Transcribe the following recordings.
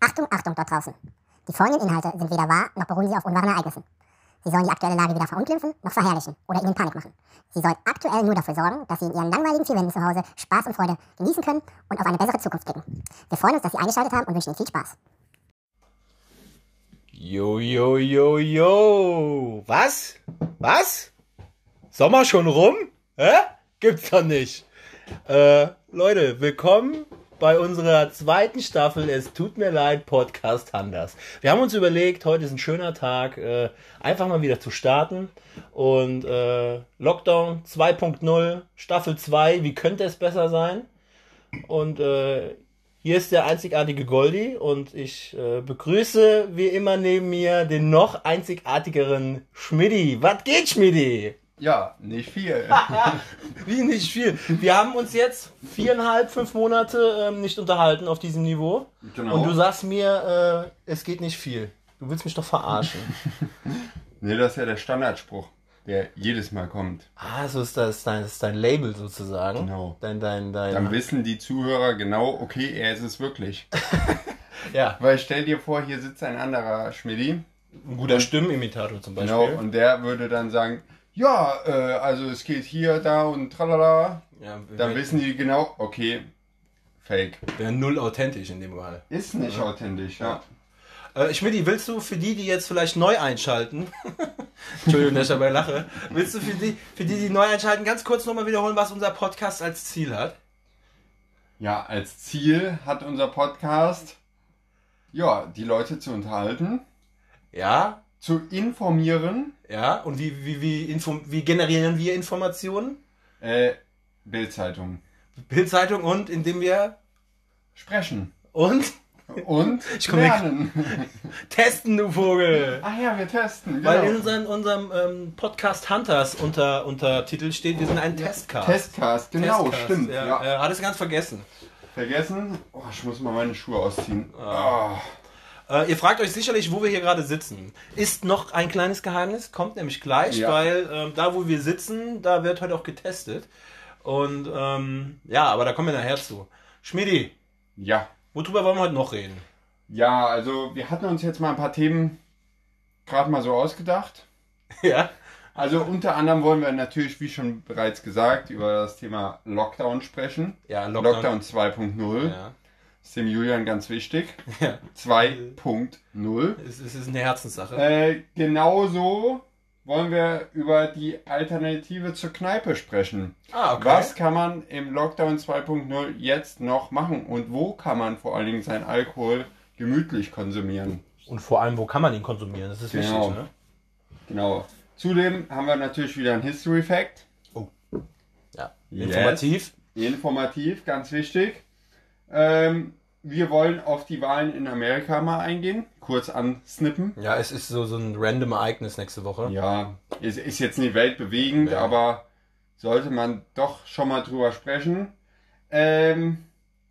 Achtung, Achtung dort draußen. Die folgenden Inhalte sind weder wahr, noch beruhen sie auf unwahren Ereignissen. Sie sollen die aktuelle Lage weder verunglimpfen, noch verherrlichen oder ihnen Panik machen. Sie sollen aktuell nur dafür sorgen, dass Sie in Ihren langweiligen vier Wänden zu Hause Spaß und Freude genießen können und auf eine bessere Zukunft blicken. Wir freuen uns, dass Sie eingeschaltet haben und wünschen Ihnen viel Spaß. Jo, jo, jo, jo. Was? Was? Sommer schon rum? Hä? Gibt's doch nicht. Äh, Leute, willkommen bei unserer zweiten Staffel Es tut mir leid, Podcast Handers. Wir haben uns überlegt, heute ist ein schöner Tag, äh, einfach mal wieder zu starten. Und äh, Lockdown 2.0, Staffel 2, wie könnte es besser sein? Und äh, hier ist der einzigartige Goldi und ich begrüße wie immer neben mir den noch einzigartigeren Schmidti. Was geht, Schmidti? Ja, nicht viel. Wie nicht viel. Wir haben uns jetzt viereinhalb, fünf Monate ähm, nicht unterhalten auf diesem Niveau. Genau. Und du sagst mir, äh, es geht nicht viel. Du willst mich doch verarschen. nee, das ist ja der Standardspruch, der jedes Mal kommt. ah, so ist das dein, das ist dein Label sozusagen. Genau. Dein, dein, dein. Dann wissen die Zuhörer genau, okay, er ist es wirklich. ja, Weil stell dir vor, hier sitzt ein anderer Schmidti. ein guter Stimmenimitator zum Beispiel. Genau, und der würde dann sagen, ja, äh, also es geht hier, da und tralala. ja, Dann wissen die genau, okay, fake. wären null authentisch in dem Fall. Ist nicht authentisch, ja. Äh, Schmidti, willst du für die, die jetzt vielleicht neu einschalten, Entschuldigung, dass ich dabei lache, willst du für die, für die, die neu einschalten, ganz kurz nochmal wiederholen, was unser Podcast als Ziel hat? Ja, als Ziel hat unser Podcast, ja, die Leute zu unterhalten, Ja, zu informieren, ja, und wie, wie, wie, inform wie generieren wir Informationen? äh, Bildzeitung. Bildzeitung und indem wir Sprechen. und Und Ich komm weg. testen, du Vogel. Ach ja, wir testen. Genau. Weil in unserem, unserem ähm, Podcast Hunters unter, unter Titel steht, wir sind ein Testcast. Testcast, genau, Testcast, stimmt. Ja, Ja. Äh, hattest du ganz vergessen. Vergessen? Oh, ich muss mal meine Schuhe ausziehen. Ah. Oh. Äh, ihr fragt euch sicherlich, wo wir hier gerade sitzen. Ist noch ein kleines Geheimnis, kommt nämlich gleich, Ja. weil ähm, da, wo wir sitzen, da wird heute auch getestet. Und ähm, ja, aber da kommen wir nachher zu. Schmidi, Ja. worüber wollen wir heute noch reden? Ja, also wir hatten uns jetzt mal ein paar Themen gerade mal so ausgedacht. ja. Also unter anderem wollen wir natürlich, wie schon bereits gesagt, über das Thema Lockdown sprechen. Ja, Lockdown. Lockdown 2.0. Ja. Ist dem Julian ganz wichtig. ja. 2.0. Es, es ist eine Herzenssache. Äh, genauso wollen wir über die Alternative zur Kneipe sprechen. ah, okay. Was kann man im Lockdown 2.0 jetzt noch machen und wo kann man vor allen Dingen seinen Alkohol gemütlich konsumieren? Und vor allem, wo kann man ihn konsumieren? Das ist Genau. wichtig, ne? Genau. Zudem haben wir natürlich wieder einen History Fact. Ja. Yes. Informativ. Informativ, ganz wichtig. Ähm, wir wollen auf die Wahlen in Amerika mal eingehen, kurz ansnippen. Ja, es ist so, so ein random Ereignis nächste Woche. Ja, ist, ist jetzt nicht weltbewegend, Ja. aber sollte man doch schon mal drüber sprechen. Ähm,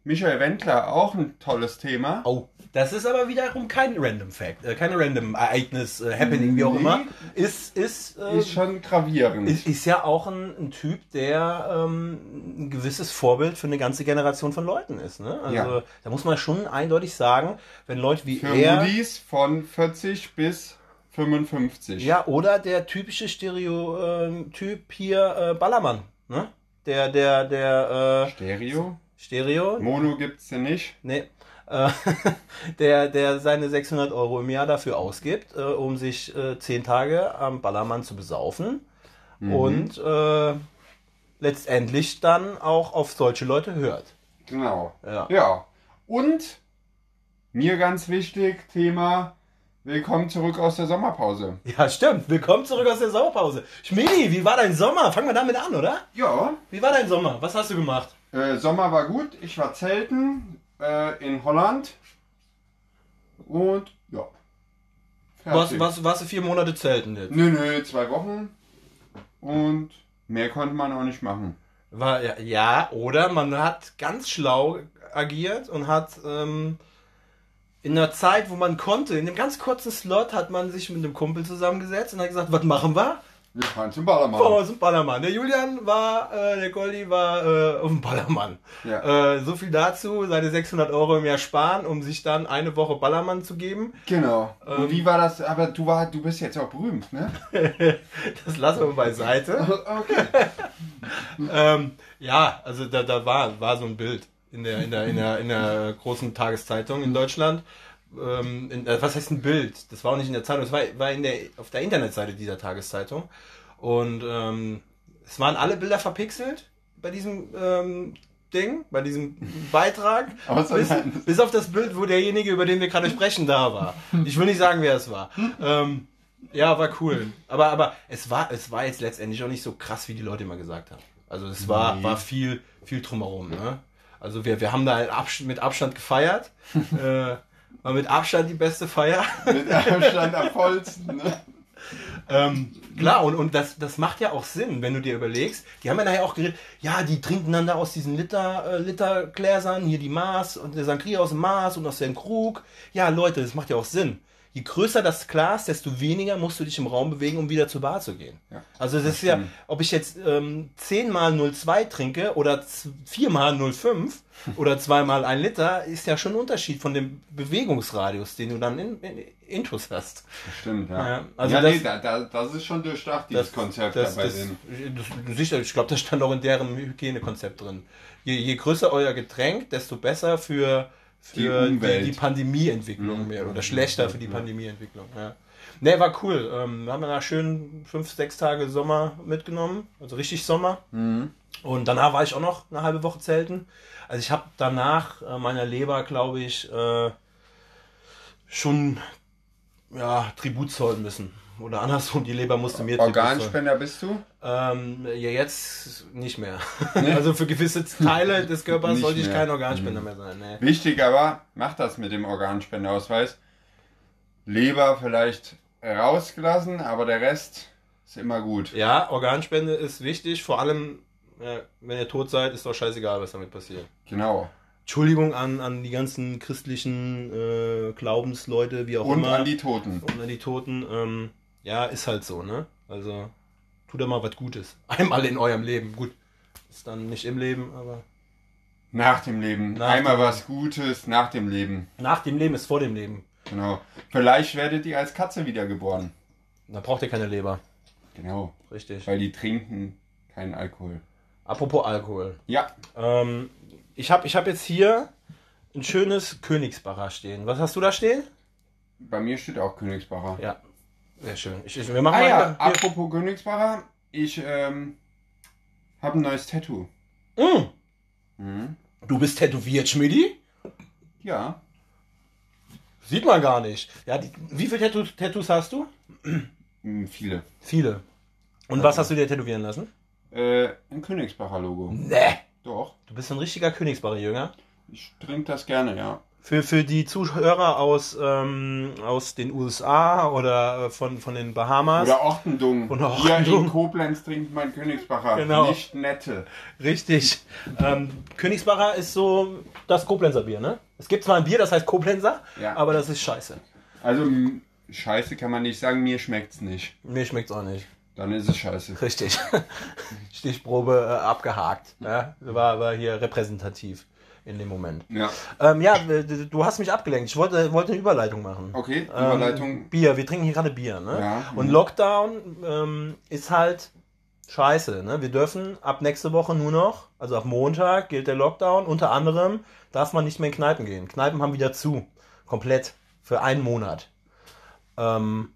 Michael Wendler, auch ein tolles Thema. Oh, das ist aber wiederum kein Random Fact, äh, keine Random Ereignis, äh, Happening, wie auch Nee. immer. Ist, ist, äh, Ist schon gravierend. ist, ist ja auch ein, ein Typ, der ähm, ein gewisses Vorbild für eine ganze Generation von Leuten ist. Ne? Also Ja. da muss man schon eindeutig sagen, wenn Leute wie Für er. Moody's von 40 bis 55. Ja, oder der typische Stereotyp hier äh, Ballermann. Ne? Der, der, der äh, Stereo. Stereo. Mono gibt's denn nicht. Nee. Äh, der, der seine 600 Euro im Jahr dafür ausgibt, äh, um sich äh, 10 Tage am Ballermann zu besaufen und äh, letztendlich dann auch auf solche Leute hört. Genau. Ja. Ja. Und mir ganz wichtig, Thema Willkommen zurück aus der Sommerpause. Ja, stimmt. Willkommen zurück aus der Sommerpause. Schmidi, wie war dein Sommer? Fangen wir damit an, oder? Ja, Wie war dein Sommer? Was hast du gemacht? äh, Sommer war gut. Ich war zelten äh, in Holland. Und ja. Was, Fertig. was, warst du vier Monate zelten jetzt? Nö, nö, zwei Wochen. Und mehr konnte man auch nicht machen. War, ja, ja, oder man hat ganz schlau agiert und hat ähm, in einer Zeit, wo man konnte, in einem ganz kurzen Slot hat man sich mit einem Kumpel zusammengesetzt und hat gesagt, was machen wir? Wir fahren zum Ballermann. Fahren wir zum Ballermann. Der Julian war, äh, der Goldi war äh, auf dem Ballermann. Ja. Äh, so viel dazu, seine 600 Euro im Jahr sparen, um sich dann eine Woche Ballermann zu geben. Genau. Ähm. Und wie war das? Aber du, war, du bist jetzt auch berühmt, ne? Das lassen wir beiseite. Okay. ähm, ja, also da, da war, war so ein Bild in der, in der, in der, in der großen Tageszeitung in Deutschland. Ähm, in, äh, was heißt ein Bild? Das war auch nicht in der Zeitung, das war, war in der, auf der Internetseite dieser Tageszeitung. Und ähm, es waren alle Bilder verpixelt bei diesem ähm, Ding, bei diesem Beitrag. Bis, bis auf das Bild, wo derjenige, über den wir gerade sprechen, da war. Ich will nicht sagen, wer es war. Ähm, ja, war cool. Aber, aber es war, es war jetzt letztendlich auch nicht so krass, wie die Leute immer gesagt haben. Also es war, Nee. war viel, viel drumherum. Ne? Also wir, wir haben da Abs- mit Abstand gefeiert. äh, war mit Abstand die beste Feier. Mit Abstand am vollsten, ne? Ähm, klar, und, und das, das macht ja auch Sinn, wenn du dir überlegst. Die haben ja nachher auch geredet, ja, die trinken dann da aus diesen Liter, äh, Litergläsern, hier die Maß und der Sangria aus dem Maß und aus dem Krug. Ja, Leute, das macht ja auch Sinn. Je größer das Glas, desto weniger musst du dich im Raum bewegen, um wieder zur Bar zu gehen. Ja, also das, ist ja, ob ich jetzt ähm, 10 mal 0,2 trinke oder 4 mal 0,5 oder 2 mal 1 Liter, ist ja schon ein Unterschied von dem Bewegungsradius, den du dann in, in, intus hast. Stimmt, ja. Ja, also ja, das- nee, da, da, das ist schon durchdacht, dieses Konzept das, dabei das, sind. das, sicher, ich glaube, das stand auch in deren Hygienekonzept drin. Je, je größer euer Getränk, desto besser für, für Die die, die, Pandemieentwicklung Mhm. mehr oder schlechter für die Pandemieentwicklung. Ja. Ne, war cool. Ähm, wir haben da schön fünf, sechs Tage Sommer mitgenommen, also richtig Sommer. Mhm. Und danach war ich auch noch eine halbe Woche zelten. Also ich habe danach äh, meiner Leber, glaube ich, äh, schon ja, Tribut zollen müssen. Oder andersrum, die Leber musste mir Tribut zollen. Organspender bist du? Ähm, ja, jetzt nicht mehr. also für gewisse Teile des Körpers Nicht sollte ich mehr. kein Organspender mehr sein. Nee. Wichtig aber, mach das mit dem Organspendeausweis. Leber vielleicht rausgelassen, aber der Rest ist immer gut. Ja, Organspende ist wichtig, vor allem, äh, wenn ihr tot seid, ist doch scheißegal, was damit passiert. Genau. Entschuldigung an, an die ganzen christlichen äh, Glaubensleute, wie auch Und immer. an die Toten. und an die Toten. Ähm, ja, ist halt so, ne? Also, tut doch mal was Gutes. Einmal in eurem Leben. Gut, ist dann nicht im Leben, aber Nach dem Leben. Nach Einmal dem- was Gutes nach dem Leben. nach dem Leben ist vor dem Leben. Genau. Vielleicht werdet ihr als Katze wiedergeboren. Da braucht ihr keine Leber. Genau. Richtig. Weil die trinken keinen Alkohol. Apropos Alkohol. Ja. Ähm, ich habe ich hab jetzt hier ein schönes Königsbacher stehen. Was hast du da stehen? Bei mir steht auch Königsbacher. Ja, sehr schön. Ich, ich, wir machen Ah mal ja, apropos Königsbacher, ich ähm, habe ein neues Tattoo. Mm, Mhm. du bist tätowiert, Schmidi? Ja, Sieht man gar nicht. Ja, die, wie viele Tattoo, Tattoos hast du? mm, viele. Viele. Und was hast du dir tätowieren lassen? Äh, ein Königsbacher Logo. Nee. Doch, Du bist ein richtiger Königsbacher Jünger. ich trinke das gerne, ja. Für, für die Zuhörer aus, ähm, aus den USA oder äh, von, von den Bahamas. Oder Ortendung. Oder Hier Ortendung. in Koblenz trinkt man Königsbacher. Genau. Nicht nette. Richtig. Ähm, Königsbacher ist so das Koblenzer Bier, ne? Es gibt zwar ein Bier, das heißt Koblenzer, Ja. aber das ist scheiße. Also, scheiße kann man nicht sagen, mir schmeckt's nicht. Mir schmeckt's auch nicht. Dann ist es scheiße. Richtig. Stichprobe äh, abgehakt. Ja? War, war hier repräsentativ in dem Moment. Ja, Ähm, ja, du hast mich abgelenkt. Ich wollte, wollte eine Überleitung machen. okay, Ähm, Überleitung. Bier, wir trinken hier gerade Bier, ne? Ja, Und mhm. Lockdown ähm, ist halt scheiße, ne? Wir dürfen ab nächste Woche nur noch, also ab Montag gilt der Lockdown, unter anderem darf man nicht mehr in Kneipen gehen. Kneipen haben wieder zu. Komplett. Für einen Monat. Ähm,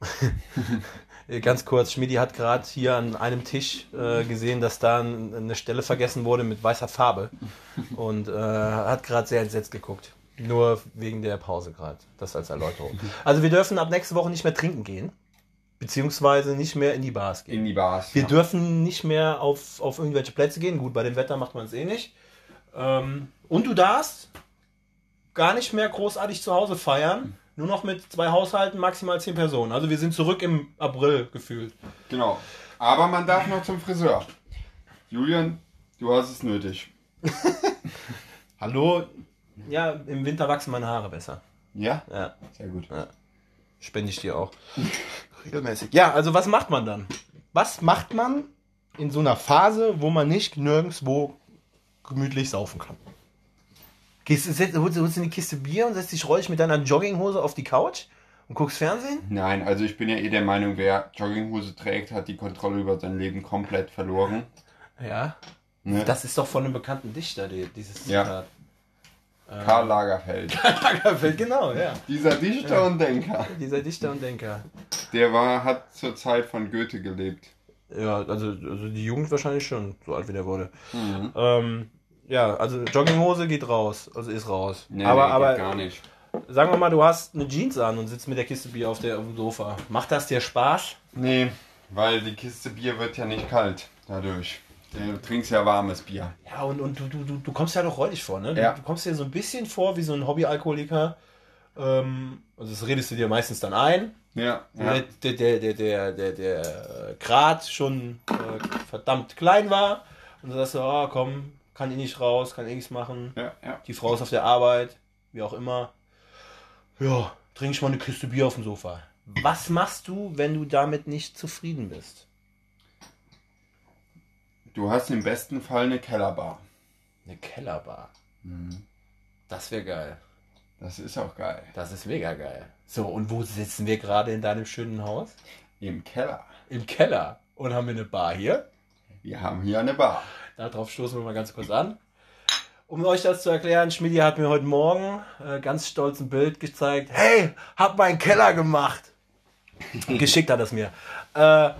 Ganz kurz, Schmidi hat gerade hier an einem Tisch äh, gesehen, dass da ein, eine Stelle vergessen wurde mit weißer Farbe und äh, hat gerade sehr entsetzt geguckt. Nur wegen der Pause gerade. Das als Erläuterung. Also wir dürfen ab nächste Woche nicht mehr trinken gehen, beziehungsweise nicht mehr in die Bars gehen. In die Bars. Wir ja. dürfen nicht mehr auf, auf irgendwelche Plätze gehen. Gut, bei dem Wetter macht man es eh nicht. Ähm, und du darfst gar nicht mehr großartig zu Hause feiern. Nur noch mit zwei Haushalten, maximal zehn Personen. Also wir sind zurück im April gefühlt. Genau. Aber man darf noch zum Friseur. Julian, du hast es nötig. Hallo? Ja, im Winter wachsen meine Haare besser. Ja? Ja, Sehr gut. spende ich dir auch. Regelmäßig. Ja, also was macht man dann? Was macht man in so einer Phase, wo man nicht nirgendwo gemütlich saufen kann? Gehst, du- setz- holst, holst du eine Kiste Bier und setzt dich rollig mit deiner Jogginghose auf die Couch und guckst Fernsehen? Nein, also ich bin ja eh der Meinung, wer Jogginghose trägt, hat die Kontrolle über sein Leben komplett verloren. Ja. Ne? Das ist doch von einem bekannten Dichter, die, dieses Ja. Zitat. Karl Lagerfeld. Lagerfeld, genau, ja. Dieser Dichter und Denker. Dieser Dichter und Denker. Der war, hat zur Zeit von Goethe gelebt. Ja, also, also die Jugend wahrscheinlich schon, so alt wie der wurde. Mhm. Ähm, ja, also Jogginghose geht raus, also ist raus. Nee, aber nee, aber gar nicht. sagen wir mal, du hast eine Jeans an und sitzt mit der Kiste Bier auf, der, auf dem Sofa. Macht das dir Spaß? Nee, weil die Kiste Bier wird ja nicht kalt dadurch. Du trinkst ja warmes Bier. Ja, und, und du, du, du, du kommst ja doch räudig vor, ne? Du, Ja. du kommst dir so ein bisschen vor wie so ein Hobbyalkoholiker. Ähm, also das redest du dir meistens dann ein. Ja, Der, ja. der, der, der, der, der, der Grad schon äh, verdammt klein war. Und du sagst so, ah, komm, kann ich nicht raus, kann ich nichts machen. ja, ja. Die Frau ist auf der Arbeit, wie auch immer. Ja, trink ich mal eine Kiste Bier auf dem Sofa. Was machst du, wenn du damit nicht zufrieden bist? Du hast im besten Fall eine Kellerbar. Eine Kellerbar. Mhm. Das wäre geil. Das ist auch geil. Das ist mega geil. So, und wo sitzen wir gerade in deinem schönen Haus? Im Keller. Im Keller. Und haben wir eine Bar hier. Wir haben hier eine Bar. Darauf stoßen wir mal ganz kurz an. Um euch das zu erklären, Schmidi hat mir heute Morgen äh, ganz stolz ein Bild gezeigt. Hey, hab meinen Keller gemacht. Geschickt hat er es mir. Äh,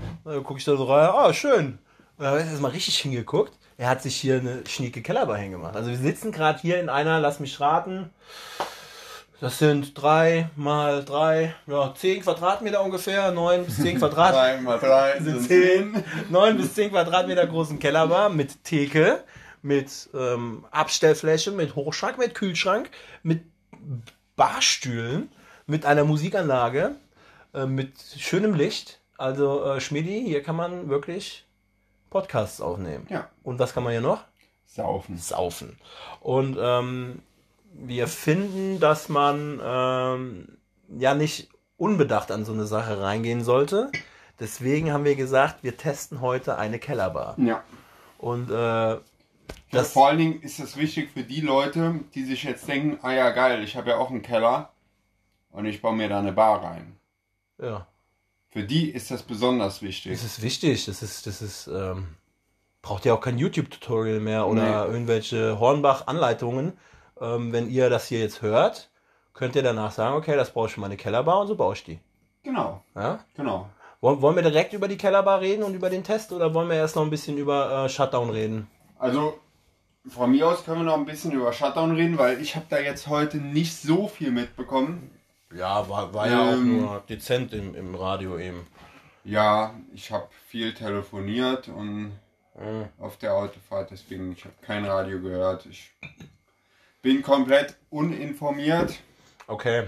gucke ich da so rein. Oh, schön. Und da habe ich jetzt mal richtig hingeguckt. Er hat sich hier eine schnieke Kellerbar hingemacht. Also wir sitzen gerade hier in einer, lass mich raten, das sind drei mal drei, ja, zehn Quadratmeter ungefähr, neun bis zehn Quadratmeter. Drei mal drei sind sind 10, 9 bis 10 Quadratmeter großen Kellerbar mit Theke, mit ähm, Abstellfläche, mit Hochschrank, mit Kühlschrank, mit Barstühlen, mit einer Musikanlage, äh, mit schönem Licht. Also äh, Schmidi, hier kann man wirklich Podcasts aufnehmen. Ja. Und was kann man hier noch? Saufen. Saufen. Und ähm, wir finden, dass man ähm, ja nicht unbedacht an so eine Sache reingehen sollte. Deswegen haben wir gesagt, wir testen heute eine Kellerbar. Ja. Und äh, ja. Vor allen Dingen ist das wichtig für die Leute, die sich jetzt denken, ah ja geil, ich habe ja auch einen Keller und ich baue mir da eine Bar rein. ja, Für die ist das besonders wichtig. das ist wichtig. Das ist, das ist, ähm, braucht ja auch kein YouTube-Tutorial mehr oder Nee. irgendwelche Hornbach-Anleitungen. Ähm, wenn ihr das hier jetzt hört, könnt ihr danach sagen, okay, das brauche ich für meine Kellerbar und so baue ich die. Genau, Ja? genau. Wollen, wollen wir direkt über die Kellerbar reden und über den Test oder wollen wir erst noch ein bisschen über äh, Shutdown reden? Also von mir aus können wir noch ein bisschen über Shutdown reden, weil ich habe da jetzt heute nicht so viel mitbekommen. Ja, war, war ja auch nur nur dezent im, im Radio eben. Ja, ich habe viel telefoniert und Mhm. auf der Autofahrt, deswegen ich habe kein Radio gehört. Ich bin komplett uninformiert. Okay.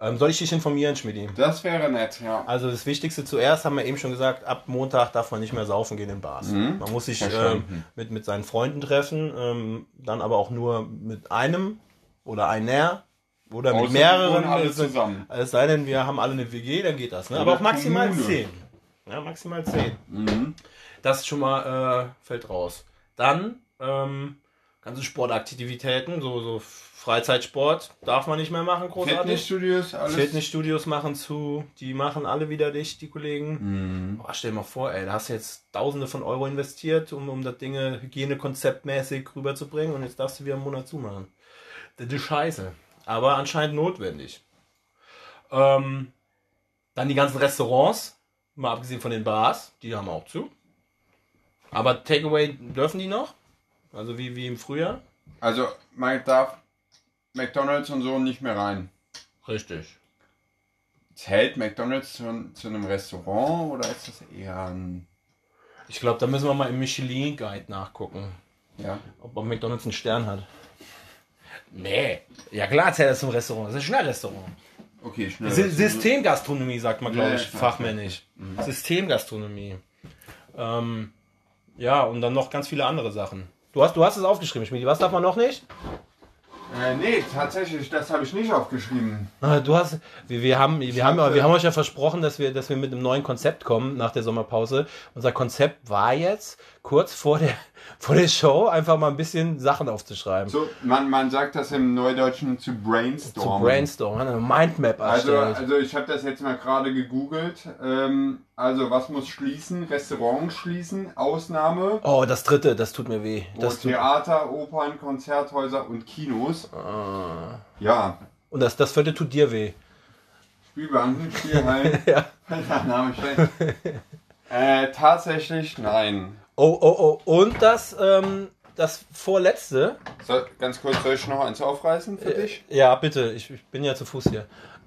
Ähm, soll ich dich informieren, Schmidi? Das wäre nett, ja. Also das Wichtigste zuerst haben wir eben schon gesagt, ab Montag darf man nicht mehr saufen gehen in Bars. Mhm. Man muss sich ähm, mit, mit seinen Freunden treffen, ähm, dann aber auch nur mit einem oder einer oder mit Außer mehreren. alle zusammen. Es sei denn, wir haben alle eine WG, dann geht das. Ne? Oder Aber auch maximal Kommune. zehn. Ja, maximal zehn. Mhm. Das schon mal äh, fällt raus. Dann ähm, ganze Sportaktivitäten, so, so Freizeitsport darf man nicht mehr machen, großartig. Fitnessstudios, alles. Fitnessstudios machen zu, die machen alle wieder dicht, die Kollegen. Mhm. Oh, stell dir mal vor, ey, da hast du jetzt Tausende von Euro investiert, um, um das Ding hygienekonzeptmäßig rüberzubringen und jetzt darfst du wieder einen Monat zumachen. Das ist scheiße. Aber anscheinend notwendig. Ähm, dann die ganzen Restaurants, mal abgesehen von den Bars, die haben auch zu. Aber Takeaway dürfen die noch? Also wie, wie im Frühjahr? Also, man darf McDonalds und so nicht mehr rein. Richtig. Zählt McDonalds zu, zu einem Restaurant oder ist das eher ein. Ich glaube, da müssen wir mal im Michelin Guide nachgucken. Ja? Ob ob McDonalds einen Stern hat. Nee. Ja klar zählt das zum Restaurant. Das ist ein Schnellrestaurant. Okay, schnell. Sy Systemgastronomie, sagt man, glaube ich, ja, fachmännisch. Systemgastronomie. Ähm, ja, und dann noch ganz viele andere Sachen. Du hast, du hast es aufgeschrieben, Schmiedi. Was darf man noch nicht? Äh, nee, tatsächlich, das habe ich nicht aufgeschrieben. Ah, Du hast, wir, wir haben, wir haben, wir haben euch ja versprochen, dass wir, dass wir mit einem neuen Konzept kommen nach der Sommerpause. Unser Konzept war jetzt kurz vor der, vor der Show einfach mal ein bisschen Sachen aufzuschreiben. So, man, man sagt das im Neudeutschen zu Zu brainstormen. brainstormen, eine Mindmap Also, erstellt. also ich habe das jetzt mal gerade gegoogelt. Ähm, also was muss schließen? Restaurants schließen, Ausnahme. oh, das dritte, das tut mir weh. Das Theater, Opern, Konzerthäuser und Kinos. Ah. Ja, und das, das vierte tut dir weh. Spielbanken, Spielhallen. Ja. Der Name steht. Äh, tatsächlich nein. Oh, oh, oh. Und das, ähm, das vorletzte. So, ganz kurz, soll ich noch eins aufreißen für dich? Ja, bitte, ich, ich bin ja zu Fuß hier.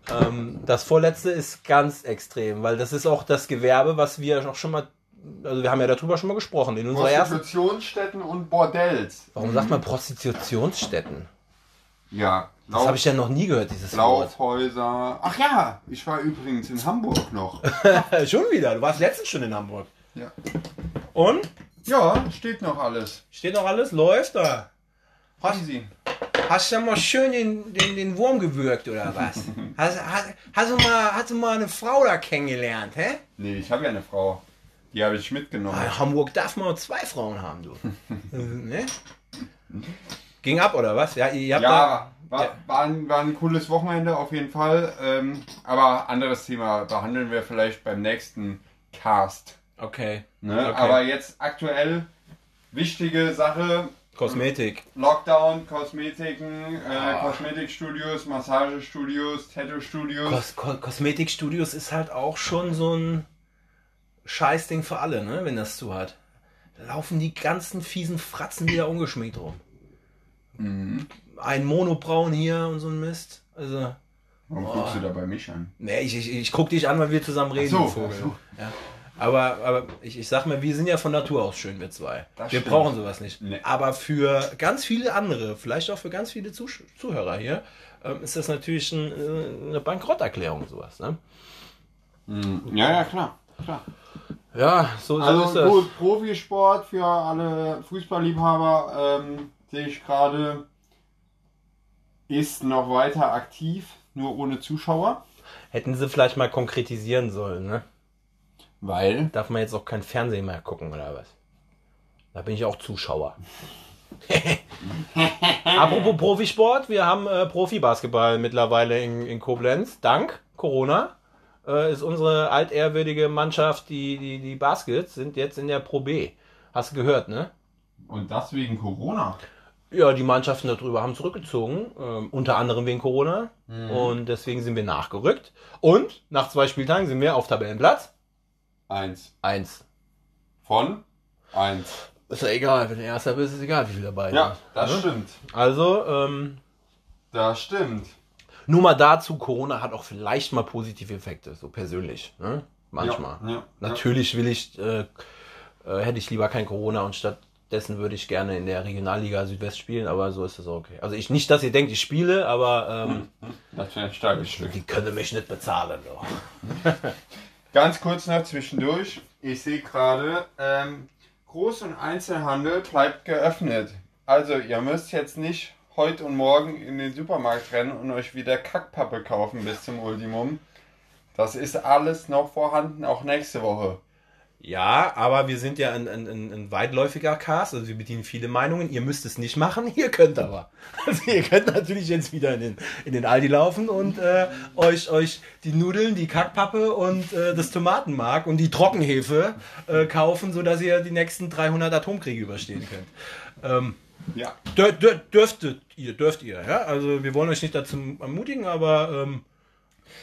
Ähm, das vorletzte ist ganz extrem, weil das ist auch das Gewerbe, was wir auch schon mal, also wir haben ja darüber schon mal gesprochen in unserer ersten. Prostitutionsstätten und Bordells. Warum sagt man Prostitutionsstätten? Ja, Das Lauf, habe ich ja noch nie gehört, dieses Wort. Laufhäuser. Ach ja, ich war übrigens in Hamburg noch. schon wieder, du warst letztens schon in Hamburg. Ja. Und? Ja, steht noch alles. Steht noch alles? Läuft da? Hast, Easy. hast du mal schön den, den, den Wurm gewürgt oder was? hast, hast, hast, du mal, hast du mal eine Frau da kennengelernt, hä? Nee, ich habe ja eine Frau. Die habe ich mitgenommen. In Hamburg darf man zwei Frauen haben, du. Äh, ne? Ging ab, oder was? Ja, ihr habt Ja, da. war, Ja. war, ein, war ein cooles Wochenende auf jeden Fall. Ähm, aber anderes Thema behandeln wir vielleicht beim nächsten Cast. Okay. Ne? Okay. Aber jetzt aktuell wichtige Sache: Kosmetik. Lockdown, Kosmetiken, äh, Ah. Kosmetikstudios, Massagestudios, Tattoo-Studios. Kos Ko Kosmetikstudios ist halt auch schon so ein Scheißding für alle, ne? Wenn das zu hat. Da laufen die ganzen fiesen Fratzen wieder ungeschminkt rum. Mhm. Ein Monobraun hier und so ein Mist. Also. Warum guckst du da bei mich an? Nee, ich, ich, ich guck dich an, weil wir zusammen reden, so, du Vogel. ach so. Ja. Aber, aber ich, ich sag mal, wir sind ja von Natur aus schön, wir zwei. Das wir stimmt. brauchen sowas nicht. Nee. Aber für ganz viele andere, vielleicht auch für ganz viele Zusch Zuhörer hier, ähm, ist das natürlich ein, äh, eine Bankrotterklärung, sowas. Ne? Mhm. Ja, ja, klar. klar. Ja, so, so ist Also das. gut, Profisport für alle Fußballliebhaber, ähm, sehe ich gerade, ist noch weiter aktiv, nur ohne Zuschauer. Hätten sie vielleicht mal konkretisieren sollen, ne? Weil? Darf man jetzt auch kein Fernsehen mehr gucken oder was? Da bin ich auch Zuschauer. Apropos Profisport, wir haben äh, Profibasketball mittlerweile in, in Koblenz. Dank Corona äh, ist unsere altehrwürdige Mannschaft, die, die, die Baskets, sind jetzt in der Pro B. Hast du gehört, ne? Und das wegen Corona. Ja, die Mannschaften darüber haben zurückgezogen, ähm, unter anderem wegen Corona. Und deswegen sind wir nachgerückt. Und nach zwei Spieltagen sind wir auf Tabellenplatz Eins. 1. Von? Eins. Ist ja egal, wenn du Erster bist, ist egal, wie viele dabei Ja, sind. das Ne? stimmt. Also, ähm, Das stimmt. nur mal dazu, Corona hat auch vielleicht mal positive Effekte, so persönlich. Ne? Manchmal. Ja, ja, Natürlich will ich, äh, äh, hätte ich lieber kein Corona und stattdessen würde ich gerne in der Regionalliga Südwest spielen, aber so ist das auch okay. Also ich nicht, dass ihr denkt, ich spiele, aber ähm, Das wäre ein starkes Stück. die können mich nicht bezahlen. Ganz kurz noch zwischendurch. Ich sehe gerade, ähm, Groß- und Einzelhandel bleibt geöffnet. Also ihr müsst jetzt nicht heute und morgen in den Supermarkt rennen und euch wieder Kackpappe kaufen bis zum Ultimum. Das ist alles noch vorhanden, auch nächste Woche. Ja, aber wir sind ja ein, ein, ein, ein weitläufiger Cast, also wir bedienen viele Meinungen. Ihr müsst es nicht machen, ihr könnt aber. Also ihr könnt natürlich jetzt wieder in den, in den Aldi laufen und äh, euch, euch die Nudeln, die Kackpappe und äh, das Tomatenmark und die Trockenhefe äh, kaufen, sodass ihr die nächsten 300 Atomkriege überstehen könnt. Ähm, Ja. dür, dür, dürftet ihr, dürft ihr, ja? Also wir wollen euch nicht dazu ermutigen, aber ähm,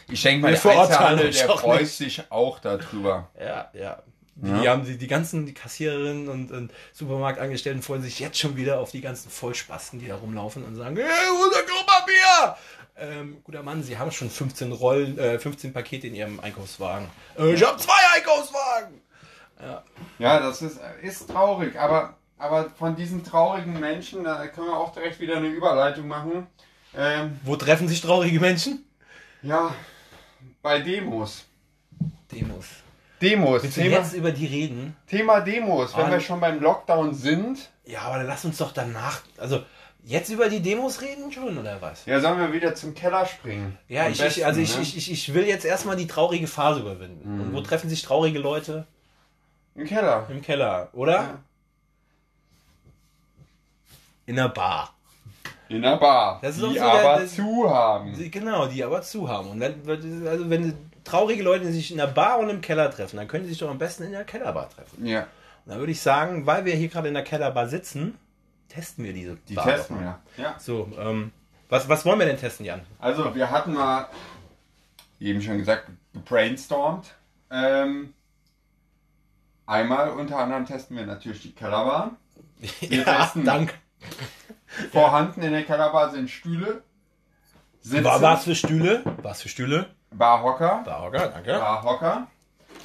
Ich denke mal, der Einzelhandel, der freut sich auch darüber. Ja, ja. Die, die haben die, die ganzen die Kassiererinnen und, und Supermarktangestellten freuen sich jetzt schon wieder auf die ganzen Vollspasten, die da rumlaufen und sagen, hey, unser Klopapier! Ähm, guter Mann, Sie haben schon 15 Rollen, äh, 15 Pakete in Ihrem Einkaufswagen. Äh, ich habe zwei Einkaufswagen! Ja, das ist, ist traurig, aber, aber von diesen traurigen Menschen, da können wir auch direkt wieder eine Überleitung machen. Ähm, Wo treffen sich traurige Menschen? ja, bei Demos. Demos. Demos, Willst Thema, jetzt über die reden? Thema Demos, wenn Ah, wir schon beim Lockdown sind. Ja, aber dann lass uns doch danach, also Jetzt über die Demos reden schon, oder was? Ja, sollen wir wieder zum Keller springen? Ja, Am ich, besten, ich, also ich, ne? ich, ich, ich will jetzt erstmal die traurige Phase überwinden. Und wo treffen sich traurige Leute? Im Keller. Im Keller, oder? Ja. In der Bar. In der Bar. Die so der- aber das- zu haben. Genau, die aber zu haben. Und wenn, also wenn traurige Leute sich in der Bar und im Keller treffen, dann können die sich doch am besten in der Kellerbar treffen. Ja, Und dann würde ich sagen, weil wir hier gerade in der Kellerbar sitzen, testen wir diese die Bar testen wir. Ja. So, ähm, was, was wollen wir denn testen, Jan? Also, wir hatten mal, eben schon gesagt, gebrainstormt. Ähm, einmal unter anderem testen wir natürlich die Kellerbar. Wir testen- danke. Vorhanden in der Kellerbar sind Stühle, Sitze, War, was für Stühle? Was für Stühle? Barhocker, Barhocker, danke. Barhocker.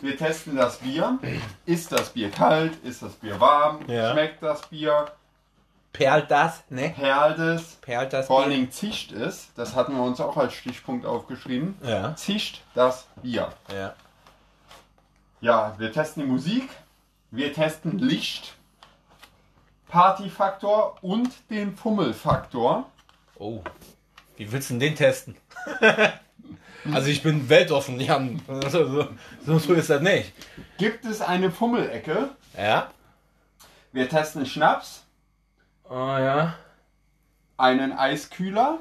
Wir testen das Bier. Ist das Bier kalt? Ist das Bier warm? Ja. Schmeckt das Bier? Perlt das, ne? Perlt es? Perlt das Vor allen? Dingen zischt es. Das hatten wir uns auch als Stichpunkt aufgeschrieben. Ja, Zischt das Bier. ja. Ja, wir testen die Musik. Wir testen Licht, Partyfaktor und den Fummelfaktor. Oh, wie willst du denn den testen? also ich bin weltoffen, Jan. So, so, so früh ist das nicht. Gibt es eine Fummelecke? Ja? Wir testen Schnaps, Oh ja. einen Eiskühler.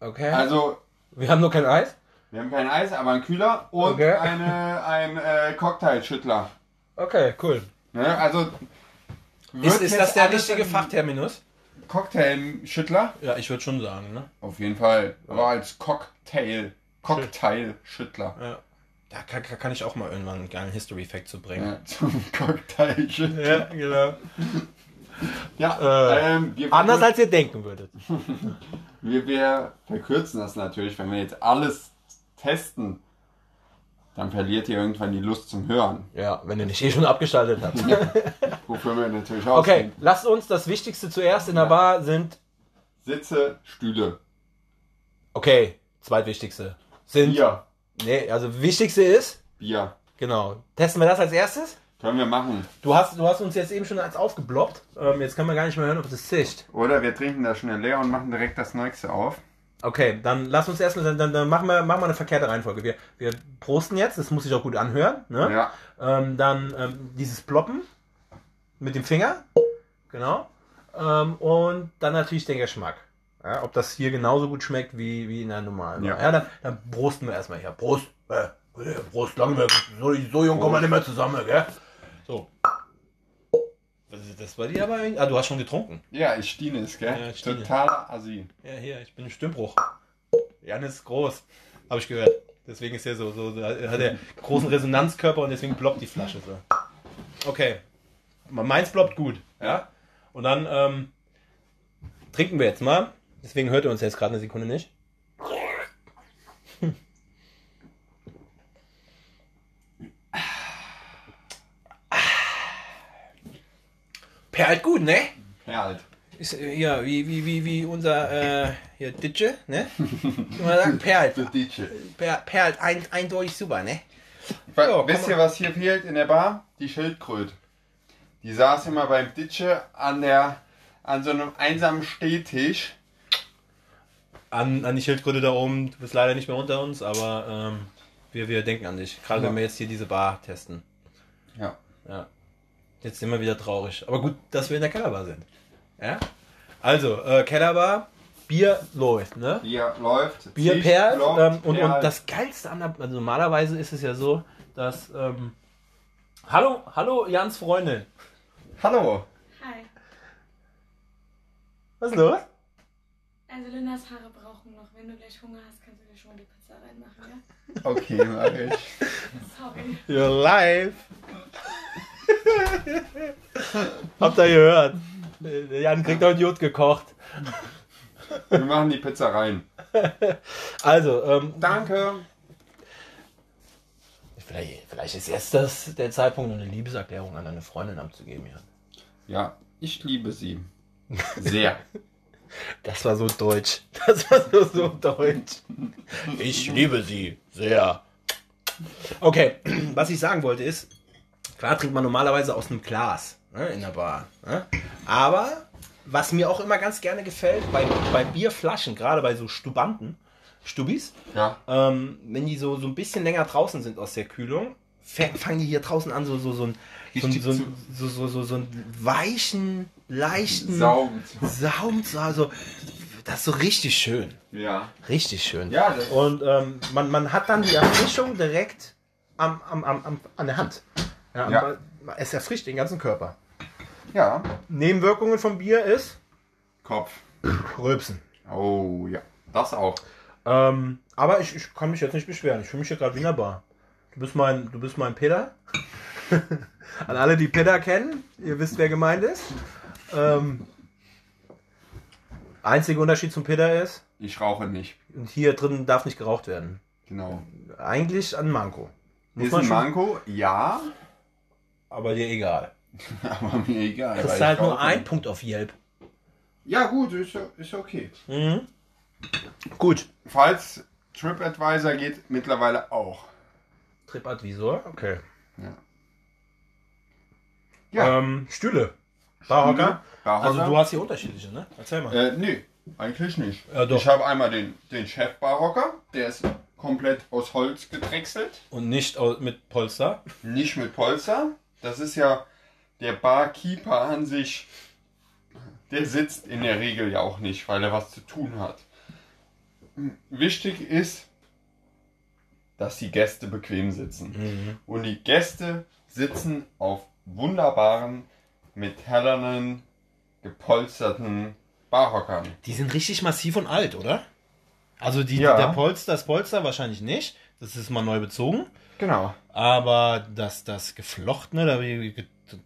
Okay. Also wir haben nur kein Eis? Wir haben kein Eis, aber einen Kühler und Okay. eine, ein äh, Cocktailschüttler. Okay, cool. Ne? Also Ist, ist das der richtige Fachterminus? Cocktailschüttler? Ja, ich würde schon sagen, ne? Auf jeden Fall. Aber als Cocktail. Cocktailschüttler. Ja. Da kann, kann ich auch mal irgendwann einen geilen History-Fact zu bringen. Ja, zum Cocktailschüttler. genau. Ja, Äh, ähm, Anders als ihr denken würdet. wir, wir verkürzen das natürlich, wenn wir jetzt alles testen. Dann verliert ihr irgendwann die Lust zum Hören. Ja, wenn ihr nicht eh schon abgeschaltet habt. Wofür wir natürlich auch Okay, lasst uns das Wichtigste zuerst in der Bar sind. Sitze, Stühle, Okay, zweitwichtigste. Sind. Bier. Nee, also wichtigste ist. Bier. Genau. Testen wir das als erstes? Können wir machen. Du hast, du hast uns jetzt eben schon als aufgebloppt. Ähm, jetzt können wir gar nicht mehr hören, ob das zischt. Oder wir trinken das schnell leer und machen direkt das nächste auf. Okay, dann lass uns erstmal, dann, dann, dann machen, wir, machen wir eine verkehrte Reihenfolge. Wir, wir prosten jetzt, das muss sich auch gut anhören. Ne? Ja. Ähm, dann ähm, dieses Ploppen mit dem Finger. Genau. Ähm, und dann natürlich der Geschmack. Ja, ob das hier genauso gut schmeckt wie, wie in der normalen. Ja. Ja, dann, dann prosten wir erstmal hier. Prost. Äh, Prost, lange mehr. So, so jung kommen wir nicht mehr zusammen, gell? So. Das bei dir aber? eigentlich? Ah, du hast schon getrunken. Ja, ich stiene es, gell? Ja, ich stiene. Totaler Assi. Ja, hier, ich bin im Stimmbruch. Jan ist groß, habe ich gehört. Deswegen ist er so, so, so hat er großen Resonanzkörper und deswegen ploppt die Flasche so. Okay. Meins ploppt gut, ja? Und dann ähm, trinken wir jetzt mal. Deswegen hört ihr uns jetzt gerade eine Sekunde nicht. Perlt gut, ne? Perlt. Ist, äh, ja, wie, wie, wie, wie unser äh, hier Ditsche, ne? Man sagen, perlt. Per, perlt ein, eindeutig super, ne? Ja, Wisst ihr, was hier fehlt in der Bar? Die Schildkröte. Die saß immer beim Ditsche an der an so einem einsamen Stehtisch. An, an die Schildkröte da oben, du bist leider nicht mehr unter uns, aber ähm, wir, wir denken an dich. Gerade Ja. wenn wir jetzt hier diese Bar testen. Ja. Ja. Jetzt sind wir wieder traurig. Aber gut, dass wir in der Kellerbar sind. Ja? Also, äh, Kellerbar, Bier läuft, ne? Bier läuft. Bier perlt. Ähm, und, und das Geilste an der, also normalerweise ist es ja so, dass. Ähm, hallo, hallo, Jans Freundin. Hallo. Hi. Was ist los? Also Lindas Haare brauchen noch. Wenn du gleich Hunger hast, kannst du dir schon mal die Pizza reinmachen, ja? Okay, mach ich. Sorry. You're live. Habt ihr gehört? Jan kriegt noch ein Jod gekocht. Wir machen die Pizza rein. Also, ähm, Danke. vielleicht, vielleicht ist jetzt das der Zeitpunkt, um eine Liebeserklärung an deine Freundin abzugeben, Jan. Ja, ich liebe sie. Sehr. Das war so deutsch. Das war so, so deutsch. Ich liebe sie sehr. Okay, was ich sagen wollte ist, klar trinkt man normalerweise aus einem Glas ne, in der Bar. Ne? Aber was mir auch immer ganz gerne gefällt, bei, bei Bierflaschen, gerade bei so Stubanten, Stubis, Ja. ähm, wenn die so, so ein bisschen länger draußen sind aus der Kühlung, fangen die hier draußen an, so, so, so, ein, so, so, ein- so, so, so, so einen weichen, leichten Saum. Saum, also das ist so richtig schön. Ja. Richtig schön. Ja, das- Und ähm, man, man hat dann die Erfrischung direkt am, am, am, am, an der Hand. Ja, Ja. Es erfrischt den ganzen Körper. Ja. Nebenwirkungen vom Bier ist Kopf. Rülpsen. Oh, ja. Das auch. Ähm, aber ich, ich kann mich jetzt nicht beschweren. Ich fühle mich hier gerade wie in der Bar. Du bist mein, du bist mein Peter. An alle, die Peter kennen, ihr wisst, wer gemeint ist. Ähm, einziger Unterschied zum Peter ist, Ich rauche nicht. und hier drin darf nicht geraucht werden. Genau. Eigentlich ein Manko. Muss Ist man ein schon- Manko? Ja. Aber dir egal. Aber mir egal. Das ist halt nur ein nicht. Punkt auf Yelp. Ja, gut, ist, ist okay. Mhm. Gut. Falls TripAdvisor geht, mittlerweile auch. TripAdvisor, okay. Ja. Ähm, Stühle. Barhocker. Barhocker. Also du hast hier unterschiedliche, ne? Erzähl mal. Äh, nee, eigentlich nicht. Ja. Ich habe einmal den, den Chef-Barhocker, der ist komplett aus Holz gedrechselt, Und nicht mit Polster. nicht mit Polster. Das ist ja der Barkeeper an sich, der sitzt in der Regel ja auch nicht, weil er was zu tun hat. Wichtig ist, dass die Gäste bequem sitzen. Und die Gäste sitzen auf wunderbaren, metallenen, gepolsterten Barhockern. Die sind richtig massiv und alt, oder? Also die, Ja. der Polster, das Polster wahrscheinlich nicht. Das ist mal neu bezogen. Genau. Aber das, das Geflochtene, da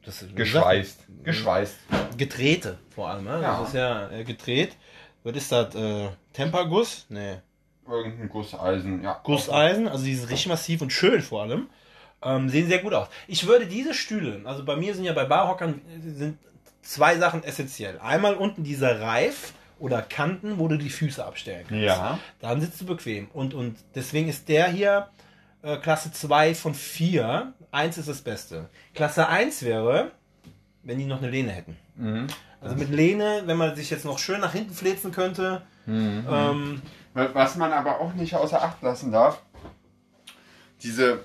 das Geschweißt. Geschweißt. Gedrehte vor allem. Ne? Ja. Das ist ja äh, gedreht. Was ist das? Äh, Temperguss? Nee. Irgendein Gusseisen, ja. Gusseisen, also die sind richtig massiv und schön vor allem. Ähm, sehen sehr gut aus. Ich würde diese Stühle, also bei mir sind ja bei Barhockern sind zwei Sachen essentiell. Einmal unten dieser Reif oder Kanten, wo du die Füße abstellen kannst. Ja. Dann sitzt du bequem. Und, und deswegen ist der hier äh, Klasse 2 von 4. 1 ist das Beste. Klasse 1 wäre, wenn die noch eine Lehne hätten. Mhm. Also mit Lehne, wenn man sich jetzt noch schön nach hinten fläzen könnte. Mhm. Ähm, Was man aber auch nicht außer Acht lassen darf, diese,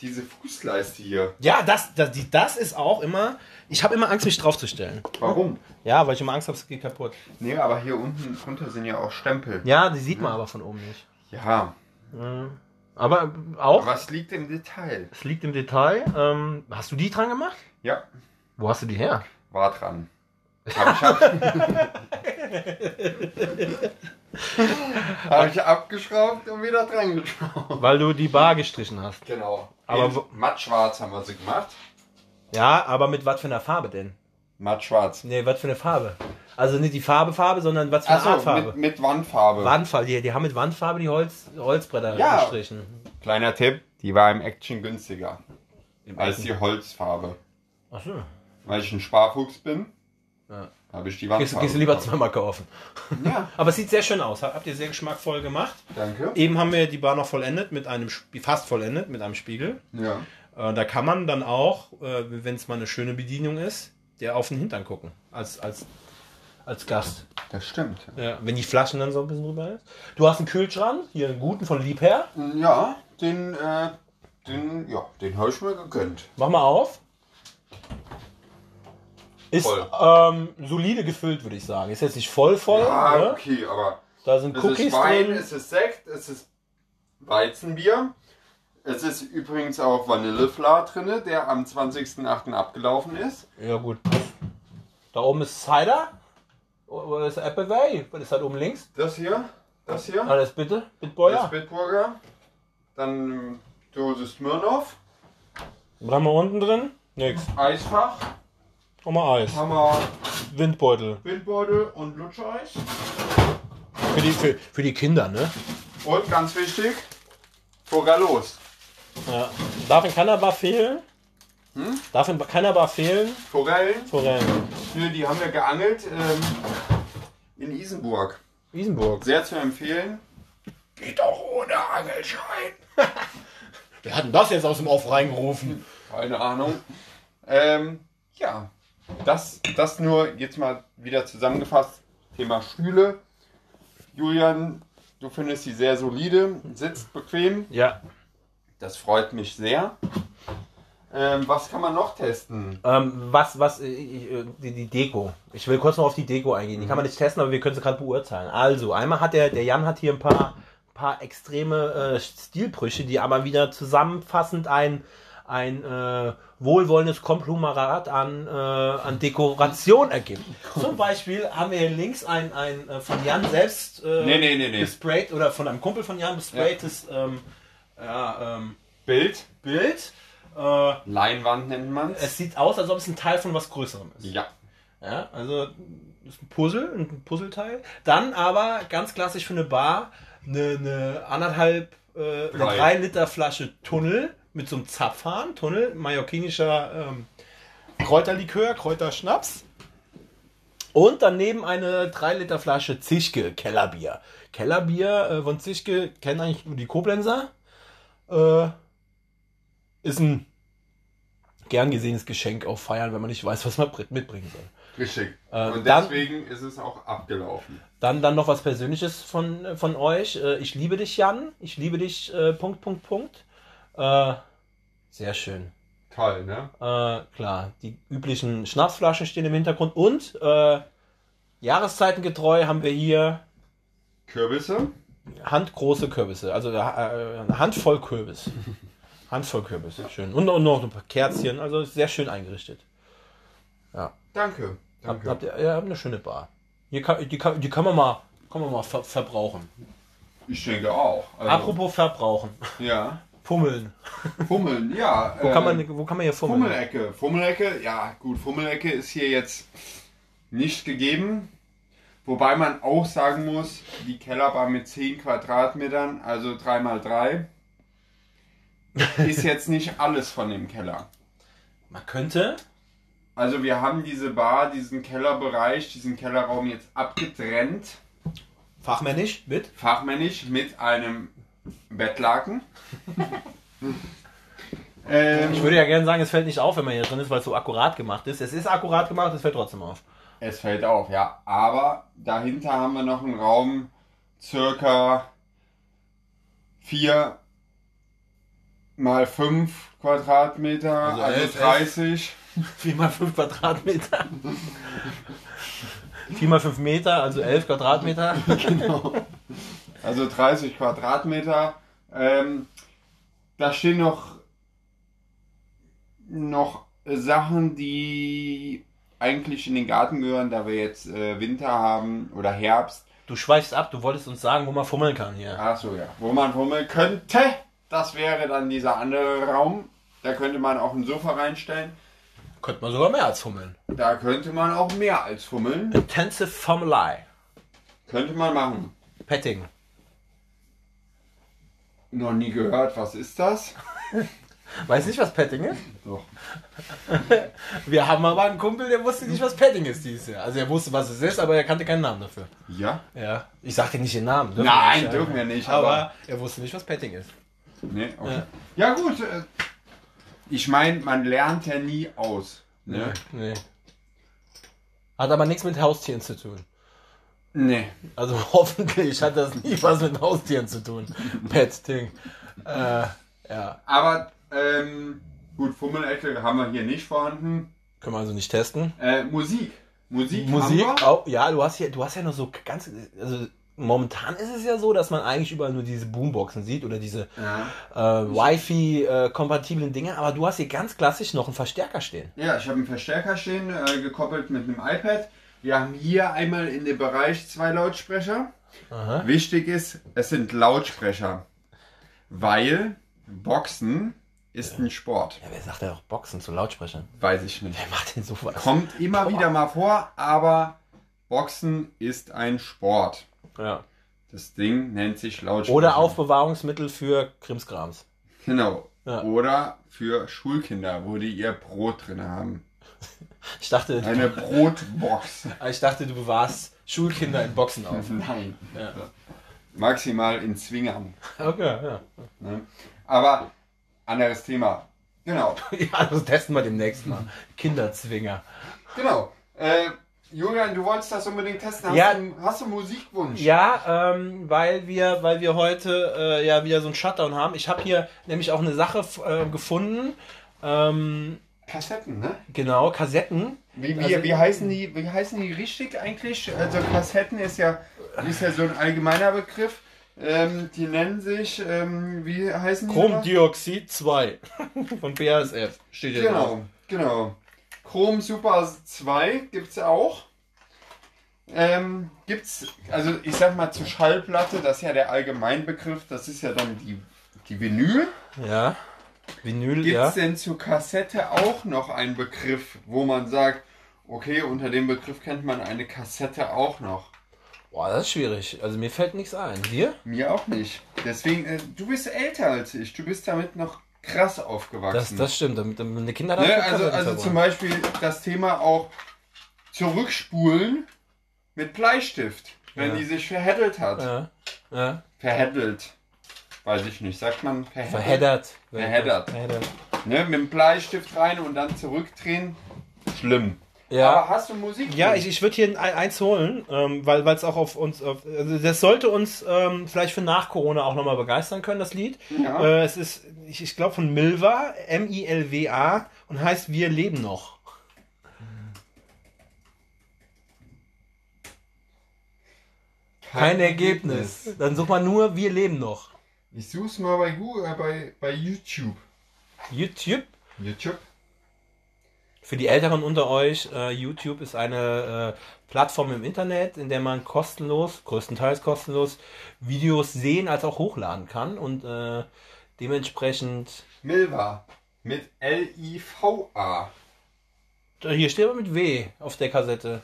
diese Fußleiste hier. ja, das, das, die, das ist auch immer. Ich habe immer Angst, mich draufzustellen. Warum? Ja, weil ich immer Angst habe, es geht kaputt. Nee, aber hier unten drunter sind ja auch Stempel. Ja, die sieht man aber von oben nicht. Ja, Aber auch, aber es liegt im Detail. es liegt im Detail. Ähm, hast du die dran gemacht? Ja, Wo hast du die her? war dran. Hab ich, ab hab ich abgeschraubt und wieder dran geschraubt. Weil du die Bar gestrichen hast. Genau. Aber mattschwarz haben wir sie gemacht. Ja, aber mit was für einer Farbe denn? Mattschwarz. Nee, was für eine Farbe? Also nicht die Farbe, Farbe, sondern was für eine Art Achso, Farbe? mit, mit Wandfarbe. Wandfarbe. Die, die haben mit Wandfarbe die Holz, Holzbretter Ja. gestrichen. Kleiner Tipp, die war im Action günstiger als die Holzfarbe. Ach so. Weil ich ein Sparfuchs bin, Ja. Habe ich die Gehst, Wandfarbe. gehst du lieber zweimal kaufen. Ja, Aber es sieht sehr schön aus. Habt ihr sehr geschmackvoll gemacht. danke. Eben haben wir die Bar noch vollendet mit einem, fast vollendet mit einem Spiegel. Ja. Äh, da kann man dann auch, äh, wenn es mal eine schöne Bedienung ist, der auf den Hintern gucken. Als, als, als Gast. Das stimmt. Ja, wenn die Flaschen dann so ein bisschen drüber ist. Du hast einen Kühlschrank, hier einen guten von Liebherr. Ja, den, äh, den, ja, den habe ich mir gegönnt. Mach mal auf. Ist ähm, solide gefüllt, würde ich sagen. Ist jetzt nicht voll voll. Ah, ne? okay, aber Da sind es Cookies ist Wein, drin. es ist Sekt, es ist Weizenbier. Es ist übrigens auch Vanillefla drin, der am 20.08. abgelaufen ist. Ja gut. Da oben ist Cider. Oder ist Appleway? Was ist da oben links? Das hier, das hier, Alles bitte. das Bitburger. Bitburger. Dann ähm, Dose Smirnoff, Was haben wir unten drin? Nix. Eisfach, Noch mal Eis. haben wir Windbeutel. Windbeutel und Lutscheis. Für die, für, für die Kinder, ne? Und ganz wichtig, Fogalos. Ja. Darf in Bar fehlen? Hm? Darf in Bar fehlen? Forellen, Forellen. Nö, die haben wir geangelt ähm, in Isenburg. Wiesenburg. Sehr zu empfehlen. Geht auch ohne Angelschein. Wer hat denn das jetzt aus dem Off reingerufen? Keine Ahnung. Ähm, ja, das, das nur jetzt mal wieder zusammengefasst. Thema Stühle. Julian, du findest sie sehr solide, sitzt bequem. Ja. Das freut mich sehr. Ähm, was kann man noch testen? Ähm, was, was, äh, äh, die, die Deko. Ich will kurz noch auf die Deko eingehen. Die kann man nicht testen, aber wir können sie gerade beurteilen. Also, einmal hat der, der Jan hat hier ein paar, paar extreme äh, Stilbrüche, die aber wieder zusammenfassend ein, ein äh, wohlwollendes Konglomerat an, äh, an Dekoration ergibt. Zum Beispiel haben wir hier links ein, ein äh, von Jan selbst äh, Nee, nee, nee, gesprayt oder von einem Kumpel von Jan gespraytes ähm, ja, ähm, Bild. Bild. Äh, Leinwand nennt man es. es sieht aus, als ob es ein Teil von was Größerem ist. Ja. Ja, also das ist ein Puzzle, ein Puzzleteil. Dann aber ganz klassisch für eine Bar eine, eine anderthalb, äh, eine drei Liter Flasche Tunnel mit so einem Zapfhahn, Tunnel, mallorquinischer ähm, Kräuterlikör, Kräuterschnaps. Und daneben eine 3 Liter Flasche Zischke Kellerbier. Kellerbier äh, von Zischke kennen eigentlich nur die Koblenzer. Äh, ist ein gern gesehenes Geschenk auf Feiern, wenn man nicht weiß, was man br- mitbringen soll. Richtig. Äh, Und dann- deswegen ist es auch abgelaufen. Dann, dann noch was Persönliches von, von euch. Äh, Ich liebe dich, Jan. Ich liebe dich, äh, Punkt, Punkt, Punkt. Äh, sehr schön. Toll, ne? Äh, klar, die üblichen Schnapsflaschen stehen im Hintergrund und äh, jahreszeitengetreu haben wir hier Kürbisse. handgroße Kürbisse, also äh, eine Handvoll Kürbis. Handvoll Kürbis, schön. Und, und noch ein paar Kerzchen, also sehr schön eingerichtet. Danke. Habt, Danke. habt ihr, ihr habt eine schöne Bar. Hier kann, die, kann, die kann man mal, kann man mal ver, verbrauchen. Ich denke auch. Also, Apropos verbrauchen. Ja. Fummeln. Fummeln, ja. Wo, äh, kann man, wo kann man hier fummeln? Fummelecke. Fummelecke, ja gut, Fummelecke ist hier jetzt nicht gegeben. Wobei man auch sagen muss, die Kellerbar mit 10 Quadratmetern, also 3x3, ist jetzt nicht alles von dem Keller. Man könnte. Also wir haben diese Bar, diesen Kellerbereich, diesen Kellerraum jetzt abgetrennt, Fachmännisch mit. fachmännisch mit einem Bettlaken. ähm, Ich würde ja gerne sagen, es fällt nicht auf, wenn man hier drin ist, weil es so akkurat gemacht ist. Es ist akkurat gemacht, es fällt trotzdem auf. Es fällt auf, ja. Aber dahinter haben wir noch einen Raum, circa 4 mal 5 Quadratmeter, Also also, elf, 30. 4 mal 5 Quadratmeter. 4 mal 5 Meter, also 11 Quadratmeter. Also 30 Quadratmeter. Ähm, da stehen noch, noch Sachen, die eigentlich in den Garten gehören, da wir jetzt äh, Winter haben oder Herbst. Du schweichst ab, du wolltest uns sagen, wo man fummeln kann hier. Ach so, ja. Wo man fummeln könnte, das wäre dann dieser andere Raum. Da könnte man auch ein Sofa reinstellen. Könnte man sogar mehr als fummeln. Da könnte man auch mehr als fummeln. Intensive Fummelei. Könnte man machen. Petting. Noch nie gehört, was ist das? Weißt nicht, was Petting ist? Doch. Wir haben aber einen Kumpel, der wusste nicht, was Petting ist dieses Jahr. Also er wusste, was es ist, aber er kannte keinen Namen dafür. Ja? Ja. Ich sag dir nicht den Namen. dürfen Nein, nicht, dürfen wir nicht, Aber, aber- er wusste nicht, was Petting ist. Nee, okay. Ja, gut. äh, Ich meine, man lernt ja nie aus. Ne? Nee. Hat aber nichts mit Haustieren zu tun. Nee. Also hoffentlich hat das nie was mit Haustieren zu tun. Pet-Ding. Äh, ja. Aber, ähm, gut, Fummelecke haben wir hier nicht vorhanden. Können wir also nicht testen. Äh, Musik. Musik. Musik auch, ja, du hast ja, du hast ja noch so ganz, also momentan ist es ja so, dass man eigentlich überall nur diese Boomboxen sieht oder diese Ja. äh, Wi-Fi-kompatiblen Dinge, aber du hast hier ganz klassisch noch einen Verstärker stehen. Ja, ich habe einen Verstärker stehen, äh, gekoppelt mit einem iPad. Wir haben hier einmal in dem Bereich zwei Lautsprecher. Aha. Wichtig ist, es sind Lautsprecher, weil Boxen ist ein Sport. Ja, wer sagt ja auch Boxen zu Lautsprechern? Weiß ich nicht. Wer macht denn sowas? Kommt immer wieder mal vor, aber Boxen ist ein Sport. Ja. Das Ding nennt sich Lautsprecher. Oder Aufbewahrungsmittel für Krimskrams. Genau. Ja. Oder für Schulkinder, wo die ihr Brot drin haben. Ich dachte, Eine Brotbox. ich dachte, du bewahrst Schulkinder in Boxen auf. Nein. Ja. Maximal in Zwingern. Okay, ja. Ne? Aber anderes Thema. Genau. Ja, das testen wir demnächst mal. Kinderzwinger. Genau. Äh, Julian, du wolltest das unbedingt testen. Hast, Ja. du, hast du einen Musikwunsch? Ja, ähm, weil wir, weil wir heute äh, ja wieder so einen Shutdown haben. Ich habe hier nämlich auch eine Sache äh, gefunden. Ähm, Kassetten, ne? genau, Kassetten. Wie, wie, Also- wie, heißen die, wie heißen die richtig eigentlich? Also Kassetten ist ja, ist ja so ein allgemeiner Begriff. Ähm, die nennen sich, ähm, wie heißen die? Chromdioxid 2 von BASF steht hier drauf. Genau, genau. Chrom Super 2 gibt es auch. Ähm, gibt's, also ich sag mal zur Schallplatte, das ist ja der Allgemeinbegriff, das ist ja dann die, die Vinyl. Ja. Vinyl, Gibt es ja. denn zur Kassette auch noch einen Begriff, wo man sagt, okay, unter dem Begriff kennt man eine Kassette auch noch? Boah, das ist schwierig. Also mir fällt nichts ein. Dir? Mir auch nicht. Deswegen, äh, du bist älter als ich, du bist damit noch krass aufgewachsen. Das, das stimmt. Damit, damit eine Kinder Ne, also, also zum Beispiel das Thema auch zurückspulen mit Bleistift, wenn Ja. die sich verheddelt hat. Ja. ja. Verheddelt. Weiß ich nicht. Sagt man? Verheddert. Verheddert. Verheddert. Ne, mit dem Bleistift rein und dann zurückdrehen. Schlimm. Ja. Aber hast du Musik? Ja, ich, ich würde hier ein, eins holen, ähm, weil es auch auf uns, auf, also das sollte uns ähm, vielleicht für nach Corona auch nochmal begeistern können, das Lied. Ja. Äh, es ist, ich, ich glaube, von Milva, M-I-L-W-A und heißt Wir leben noch. Kein Ergebnis. Dann such mal nur Wir leben noch. Ich such's mal bei Google, äh, bei, bei YouTube. YouTube. YouTube? Für die Älteren unter euch, äh, YouTube ist eine äh, Plattform im Internet, in der man kostenlos, größtenteils kostenlos, Videos sehen als auch hochladen kann und äh, dementsprechend, Milva. Mit L-I-V-A. hier steht aber mit W auf der Kassette.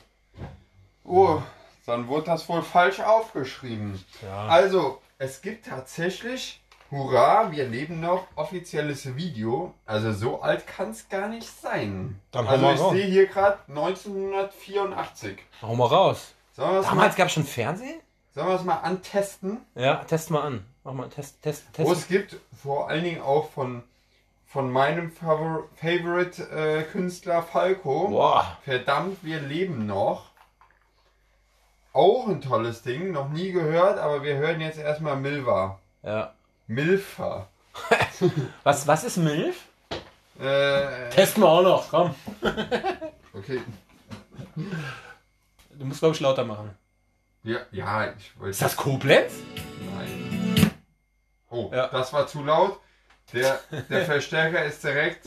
Oh, dann wurde das wohl falsch aufgeschrieben. Ja. Also, es gibt tatsächlich, hurra, wir leben noch, offizielles Video. Also so alt kann es gar nicht sein. Dann hau also mal ich raus. sehe hier gerade 1984. Hau mal raus. Sollen Damals gab es schon Fernsehen? sollen wir es mal antesten? Ja, test mal an. Mach mal, test, test, Wo test. es gibt, vor allen Dingen auch von, von meinem Favor Favorite äh, Künstler Falco. Boah. Verdammt, wir leben noch. Auch ein tolles Ding, noch nie gehört, aber wir hören jetzt erstmal Milva. Ja. Milfa. Was, was ist Milf? Äh, Testen wir auch noch, komm. okay. Du musst, glaube ich, lauter machen. Ja, ja, ich wollte. Ist das Koblenz? Nein. Oh, Ja. das war zu laut. Der, der Verstärker ist direkt.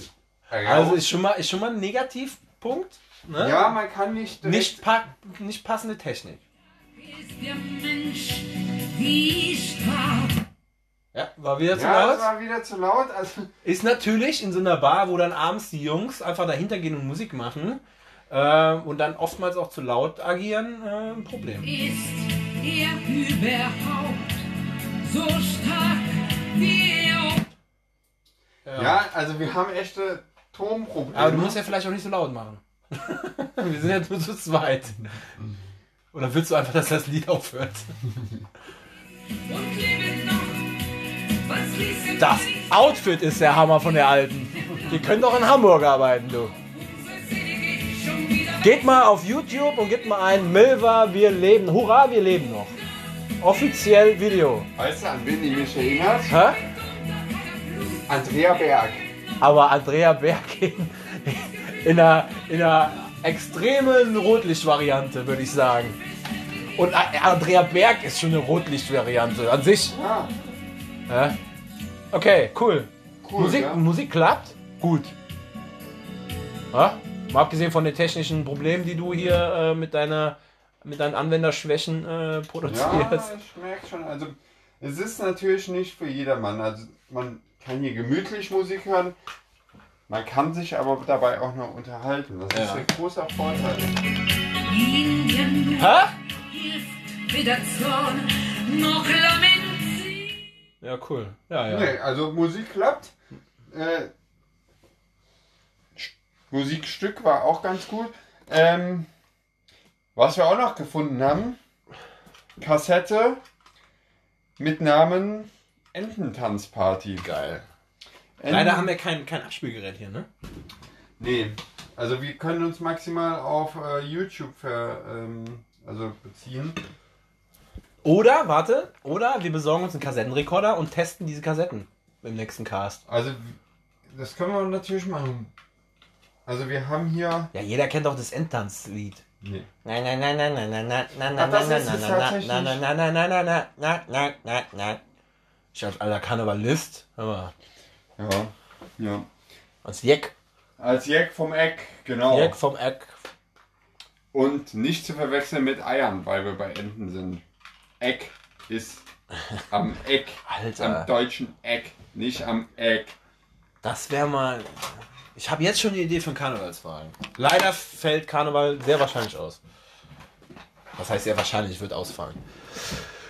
Also raus. ist schon mal, ist schon mal ein Negativpunkt. Ne? ja, man kann nicht nicht, pa nicht passende Technik. Ja, war wieder zu ja, laut. war wieder zu laut. Also, Ist natürlich in so einer Bar, wo dann abends die Jungs einfach dahinter gehen und Musik machen äh, und dann oftmals auch zu laut agieren, äh, ein Problem. Ist er überhaupt so stark wie er? ja. also wir haben echte Tonprobleme. Aber du musst ja vielleicht auch nicht so laut machen. Wir sind ja nur zu zweit. Oder willst du einfach, dass das Lied aufhört? Das Outfit ist der Hammer von der Alten. Ihr könnt doch in Hamburg arbeiten, du. Geht mal auf YouTube und gebt mal ein Milva, wir leben. Hurra, wir leben noch. Offiziell Video. Weißt du, an wen die mich erinnert? Hä? Andrea Berg. Aber Andrea Berg in, in, einer, in einer extremen Rotlichtvariante, würde ich sagen. Und Andrea Berg ist schon eine Rotlichtvariante an sich. Ja, Ja? Okay, cool. cool. Musik, ja? Musik klappt? Gut. Ja? Mal abgesehen von den technischen Problemen, die du hier äh, mit deiner mit deinen Anwenderschwächen äh, Ja, produzierst. ich merke schon. Also, es ist natürlich nicht für jedermann. Also, man kann hier gemütlich Musik hören. Man kann sich aber dabei auch noch unterhalten. Das ist Ja. ein großer Vorteil. nur Hä? hilft weder Zorn noch Lament. Ja, cool. Ja, ja. Nee, also Musik klappt. Äh, Musikstück war auch ganz gut. Ähm, was wir auch noch gefunden haben, Kassette mit Namen Ententanzparty. Geil. Leider haben wir kein, kein Abspielgerät hier, ne? Nee. Also wir können uns maximal auf äh, YouTube ver, ähm, also beziehen. Oder, warte, oder wir besorgen uns einen Kassettenrekorder und testen diese Kassetten im nächsten Cast. Also das können wir natürlich machen. Also wir haben hier. Ja, jeder kennt doch das Endtanzlied. Nee. Nein, nein, nein, nein, nein, nein, nein, nein, Ach, nein, das nein, ist nein, es nein, tatsächlich? nein, nein, nein, nein, nein, nein, nein, nein, nein, nein, nein. Ich als alter Karnevalist, hör mal, Ja. Ja. als Jeck, Als Jack vom Eck, genau. Jeck vom Eck. Und nicht zu verwechseln mit Eiern, weil wir bei Enten sind. Eck ist am Eck. Alter. Am deutschen Eck, nicht am Eck. Das wäre mal. Ich habe jetzt schon die Idee für einen Karnevalswagen. Leider fällt Karneval sehr wahrscheinlich aus. Das heißt sehr wahrscheinlich, wird ausfallen.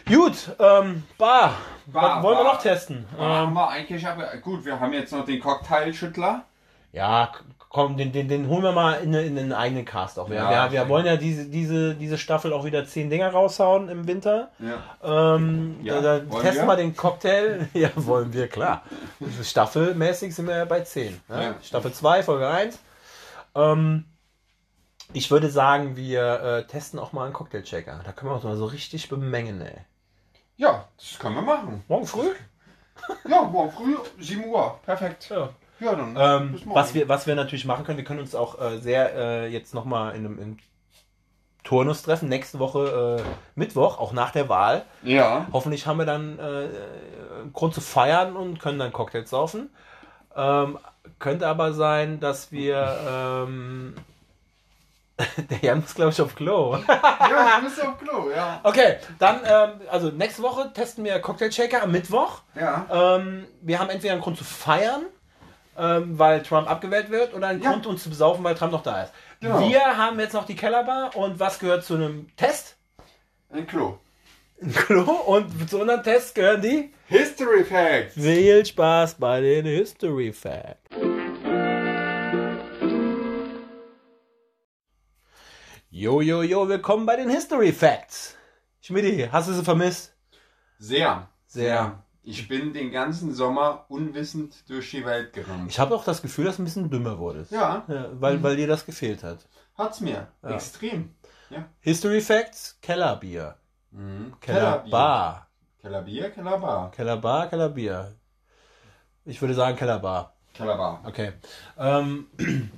Gut, ähm, Bar. Bar, Was wollen wir noch testen? haben Ähm, wir eigentlich aber. Gut, wir haben jetzt noch den Cocktailschüttler. ja, komm, den, den, den holen wir mal in, in einen eigenen Cast auch. Wir, Ja, wir, wir wollen ja diese, diese, diese Staffel auch wieder zehn Dinger raushauen im Winter. Ja. Ähm, Ja, da, da testen wir? wir den Cocktail. Ja, wollen wir, klar. Staffelmäßig sind wir ja bei 10. Ne? Ja. Staffel 2, Folge 1. Ähm, ich würde sagen, wir äh, testen auch mal einen Cocktailchecker. Da können wir uns mal so richtig bemengen, ey. Ja, das können wir machen. Morgen früh? Ja, morgen früh, 7 Uhr. Perfekt. Ja. Ja, dann. Ähm, was, wir, was wir natürlich machen können, wir können uns auch äh, sehr äh, jetzt nochmal in einem in Turnus treffen. Nächste Woche äh, Mittwoch, auch nach der Wahl. Ja. Hoffentlich haben wir dann äh, einen Grund zu feiern und können dann Cocktails saufen. Ähm, könnte aber sein, dass wir. Ähm, der Jan muss, glaube ich, auf Klo. Ja, du bist auf Klo, ja. Okay, dann, ähm, also nächste Woche testen wir Cocktail Shaker am Mittwoch. Ja. Ähm, wir haben entweder einen Grund zu feiern, ähm, weil Trump abgewählt wird, oder einen Ja. Grund, uns zu besaufen, weil Trump noch da ist. Genau. Wir haben jetzt noch die Kellerbar und was gehört zu einem Test? Ein Klo. Ein Klo und zu unserem Test gehören die History Facts. Viel Spaß bei den History Facts. Jo, jo, jo, willkommen bei den History Facts. Schmidti, hast du sie vermisst? Sehr. Sehr. Ich bin den ganzen Sommer unwissend durch die Welt gerannt. Ich habe auch das Gefühl, dass du ein bisschen dümmer wurdest. Ja, Ja, weil, weil dir das gefehlt hat. hat's mir. Extrem. Ja. History Facts, Kellerbier. Mhm. Kellerbar. Kellerbier, Kellerbar. Kellerbar, Kellerbier. Ich würde sagen Kellerbar. Kellerbar. Okay. Ähm,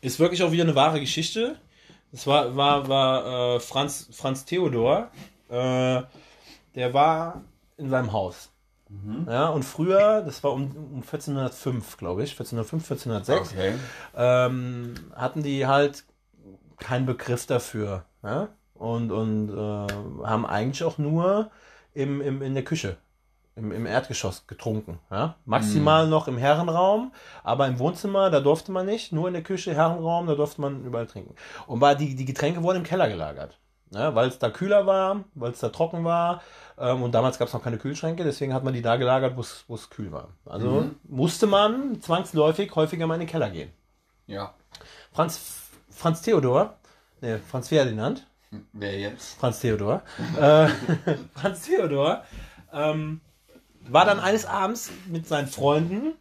ist wirklich auch wieder eine wahre Geschichte. Das war, war, war äh, Franz, Franz Theodor. Äh, der war in seinem Haus. Ja, und früher, das war um, um 1405, glaube ich, 1405, 1406, Okay. ähm, hatten die halt keinen Begriff dafür. Ja? Und, und äh, haben eigentlich auch nur im, im, in der Küche, im, im Erdgeschoss getrunken. Ja? Maximal noch im Herrenraum, aber im Wohnzimmer, da durfte man nicht. Nur in der Küche, Herrenraum, da durfte man überall trinken. Und war die, die Getränke wurden im Keller gelagert. Ja, weil es da kühler war, weil es da trocken war. Ähm, und damals gab es noch keine Kühlschränke, deswegen hat man die da gelagert, wo es- kühl war. Also musste man zwangsläufig häufiger mal in den Keller gehen. Ja. Franz, Franz Theodor, nee, Franz Ferdinand, Wer jetzt? Franz Theodor, äh, Franz Theodor ähm, war dann eines Abends mit seinen Freunden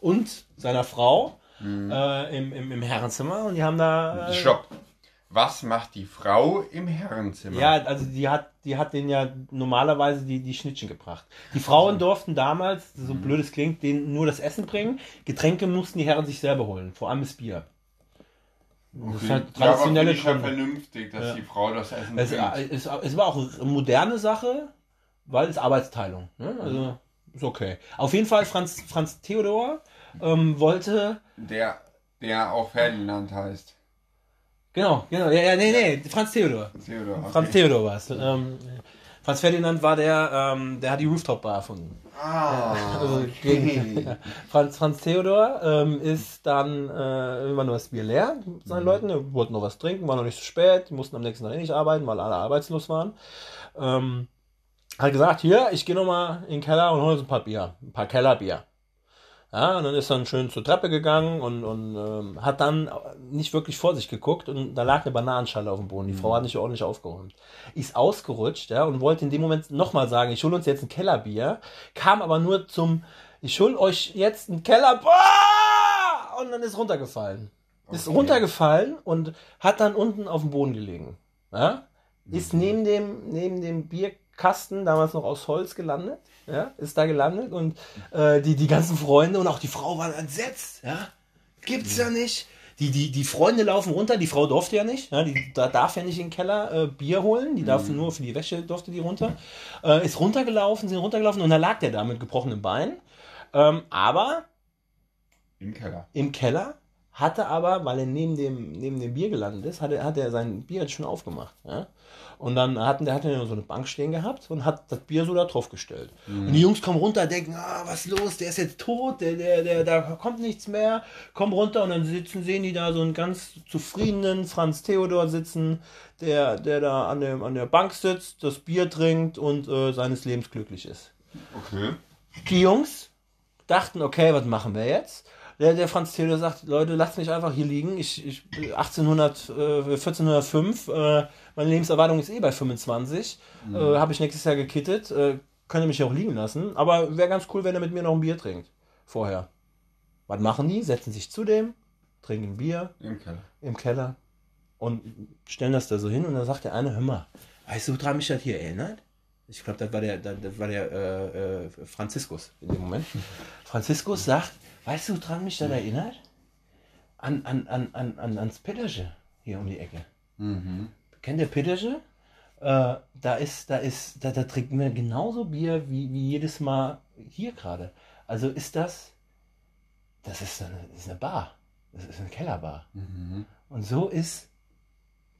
und seiner Frau äh, im, im, im Herrenzimmer und die haben da. Äh, Stopp. Was macht die Frau im Herrenzimmer? Ja, also die hat, die hat denen ja normalerweise die, die Schnittchen gebracht. Die Frauen durften damals, so blöd es klingt, denen nur das Essen bringen. Getränke mussten die Herren sich selber holen, vor allem das Bier. Das ist halt ja, aber traditionelle finde ich ja Gründe. vernünftig, dass Ja. die Frau das Essen Es, bringt. es, es war auch eine moderne Sache, weil es Arbeitsteilung. Ne? Also ist okay. Auf jeden Fall Franz, Franz Theodor ähm, wollte. Der, der auch Ferdinand heißt. Genau, genau. Ja, ja, nee, nee, Franz Theodor. Theodor. Okay. Franz Theodor war es. Ähm, Franz Ferdinand war der, ähm, der hat die Rooftop Bar erfunden. Ah, Also okay. gegen, Franz, Franz Theodor ähm, ist dann äh, irgendwann nur das Bier leer mit seinen Leuten. Die wollten noch was trinken, war noch nicht so spät. Die mussten am nächsten Tag eh nicht arbeiten, weil alle arbeitslos waren. Ähm, hat gesagt, hier, ich gehe nochmal in den Keller und hole uns ein paar Bier. Ein paar Kellerbier. Ja, und dann ist dann schön zur Treppe gegangen und, und ähm, hat dann nicht wirklich vor sich geguckt und da lag eine Bananenschale auf dem Boden. Die Frau hat nicht ordentlich aufgeräumt. Ist ausgerutscht, ja, und wollte in dem Moment nochmal sagen, ich hole uns jetzt ein Kellerbier, kam aber nur zum, ich hole euch jetzt ein Kellerbier und dann ist runtergefallen. Ist Okay. runtergefallen und hat dann unten auf dem Boden gelegen. Ja? Ist Mhm. neben dem, neben dem Bierkasten, damals noch aus Holz, gelandet. Ja? Ist da gelandet und äh, die, die ganzen Freunde und auch die Frau waren entsetzt. Ja? Gibt's ja nicht. Die, die, die Freunde laufen runter, die Frau durfte ja nicht, ja, die da darf ja nicht in den Keller äh, Bier holen, die darf nur für die Wäsche durfte die runter. Äh, ist runtergelaufen, sind runtergelaufen und da lag der da mit gebrochenem Bein. Ähm, aber Im Keller. im Keller, hatte aber, weil er neben dem, neben dem Bier gelandet ist, hat er, hat er sein Bier jetzt schon aufgemacht. Ja? Und dann hatten, der hat er so eine Bank stehen gehabt und hat das Bier so da drauf gestellt. Und die Jungs kommen runter, denken, ah, was ist los, der ist jetzt tot, der, der, der, da kommt nichts mehr, kommen runter und dann sitzen, sehen die da so einen ganz zufriedenen Franz Theodor sitzen, der, der da an, dem, an der Bank sitzt, das Bier trinkt und äh, seines Lebens glücklich ist. Okay. Die Jungs dachten, okay, was machen wir jetzt? Der, der Franz Theodor sagt, Leute, lasst mich einfach hier liegen. Ich, ich 1800, äh, 1405, äh, meine Lebenserwartung ist eh bei 25. Äh, Habe ich nächstes Jahr gekittet. Äh, könnt ihr mich auch liegen lassen. Aber wäre ganz cool, wenn er mit mir noch ein Bier trinkt. Vorher. Was machen die? Setzen sich zu dem, trinken Bier Im Keller. im Keller und stellen das da so hin und dann sagt der eine, hör mal, weißt du, woran mich das hier erinnert? Ich glaube, das war der, das war der äh, äh, Franziskus in dem Moment. Franziskus sagt, weißt du, woran mich das erinnert? An, an, an, an, an, ans Pittersche hier um die Ecke. Mhm. Kennt ihr Pittersche? Äh, da ist, da ist, da, da trinken wir genauso Bier wie, wie jedes Mal hier gerade. Also ist das, das ist eine, das ist eine Bar. Das ist eine Kellerbar. Mhm. Und so ist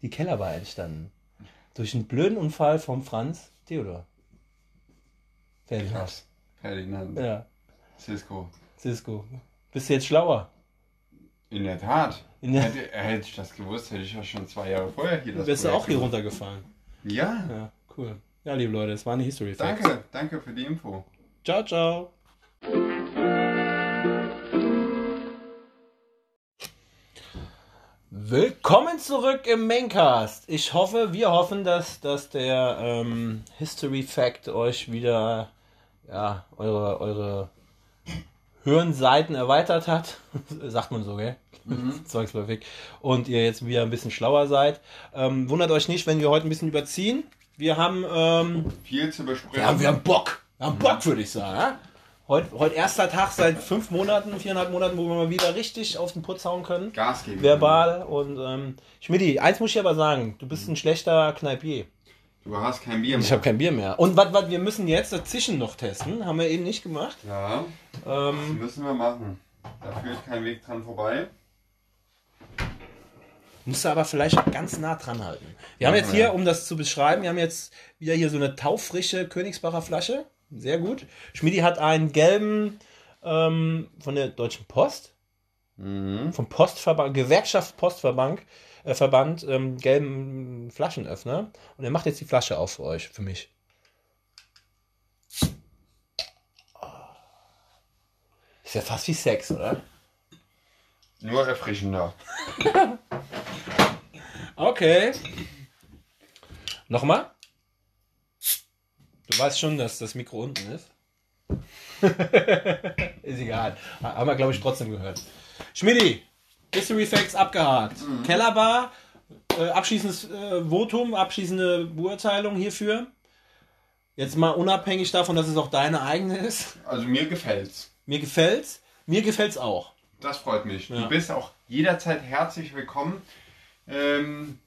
die Kellerbar entstanden. Durch einen blöden Unfall vom Franz Theodor. Krass. Ferdinand. Ja, Cisco. Cisco. Bist du jetzt schlauer? In der Tat. In der- hätte, hätte ich das gewusst, hätte ich ja schon zwei Jahre vorher hier das Bist du auch hier gemacht. runtergefallen? Ja. Ja, cool. Ja, liebe Leute, das waren die History Facts. Danke, danke für die Info. Ciao, ciao. Willkommen zurück im Maincast. Ich hoffe, wir hoffen, dass, dass der ähm, History Fact euch wieder ja, eure, eure Hirnseiten erweitert hat. Sagt man so, gell? Zwangsläufig. Und ihr jetzt wieder ein bisschen schlauer seid. Ähm, wundert euch nicht, wenn wir heute ein bisschen überziehen. Wir haben ähm, Viel zu besprechen. ja, wir haben Bock. Wir haben Bock, würde ich sagen. Ja? Heute, heute erster Tag seit fünf Monaten, viereinhalb Monaten, wo wir mal wieder richtig auf den Putz hauen können. Gas geben. Verbal und ähm, Schmidti, eins muss ich aber sagen, du bist ein schlechter Kneipier. Du hast kein Bier mehr. Ich habe kein Bier mehr. Und was, was, wir müssen jetzt das Zischen noch testen, haben wir eben nicht gemacht. Ja, Ähm, müssen wir machen. Da führt kein Weg dran vorbei. musst du aber vielleicht ganz nah dran halten. Wir haben Machen jetzt hier, um das zu beschreiben, wir haben jetzt wieder hier so eine taufrische Königsbacher Flasche. Sehr gut. Schmidti hat einen gelben ähm, von der Deutschen Post. Mhm. vom Postverband, Gewerkschaft Postverband, äh, Verband, ähm, gelben Flaschenöffner. Und er macht jetzt die Flasche auf für euch, für mich. Oh. Ist ja fast wie Sex, oder? Nur erfrischender. Okay. Nochmal? Du weißt schon, dass das Mikro unten ist. ist egal. Haben wir, glaube ich, trotzdem gehört. Schmidti, History Facts abgehakt. Kellerbar, äh, abschließendes äh, Votum, abschließende Beurteilung hierfür. Jetzt mal unabhängig davon, dass es auch deine eigene ist. Also mir gefällt's. Mir gefällt's. Mir gefällt's auch. Das freut mich. Ja. Du bist auch jederzeit herzlich willkommen. Ähm,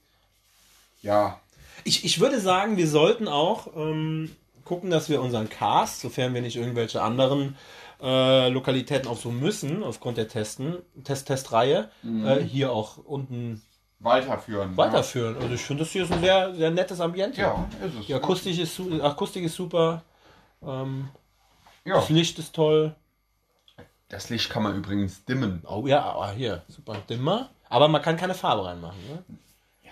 ja, Ich, ich würde sagen, wir sollten auch ähm, gucken, dass wir unseren Cast, sofern wir nicht irgendwelche anderen äh, Lokalitäten auch so müssen, aufgrund der Testen, Test, Testreihe, äh, hier auch unten weiterführen. weiterführen. Also ich finde, das hier ist ein sehr, sehr nettes Ambiente. Ja, ist es. Die Akustik ist, Akustik ist super, ähm, Ja. das Licht ist toll. Das Licht kann man übrigens dimmen. Oh ja, aber hier, super Dimmer. Aber man kann keine Farbe reinmachen. Ne? Ja.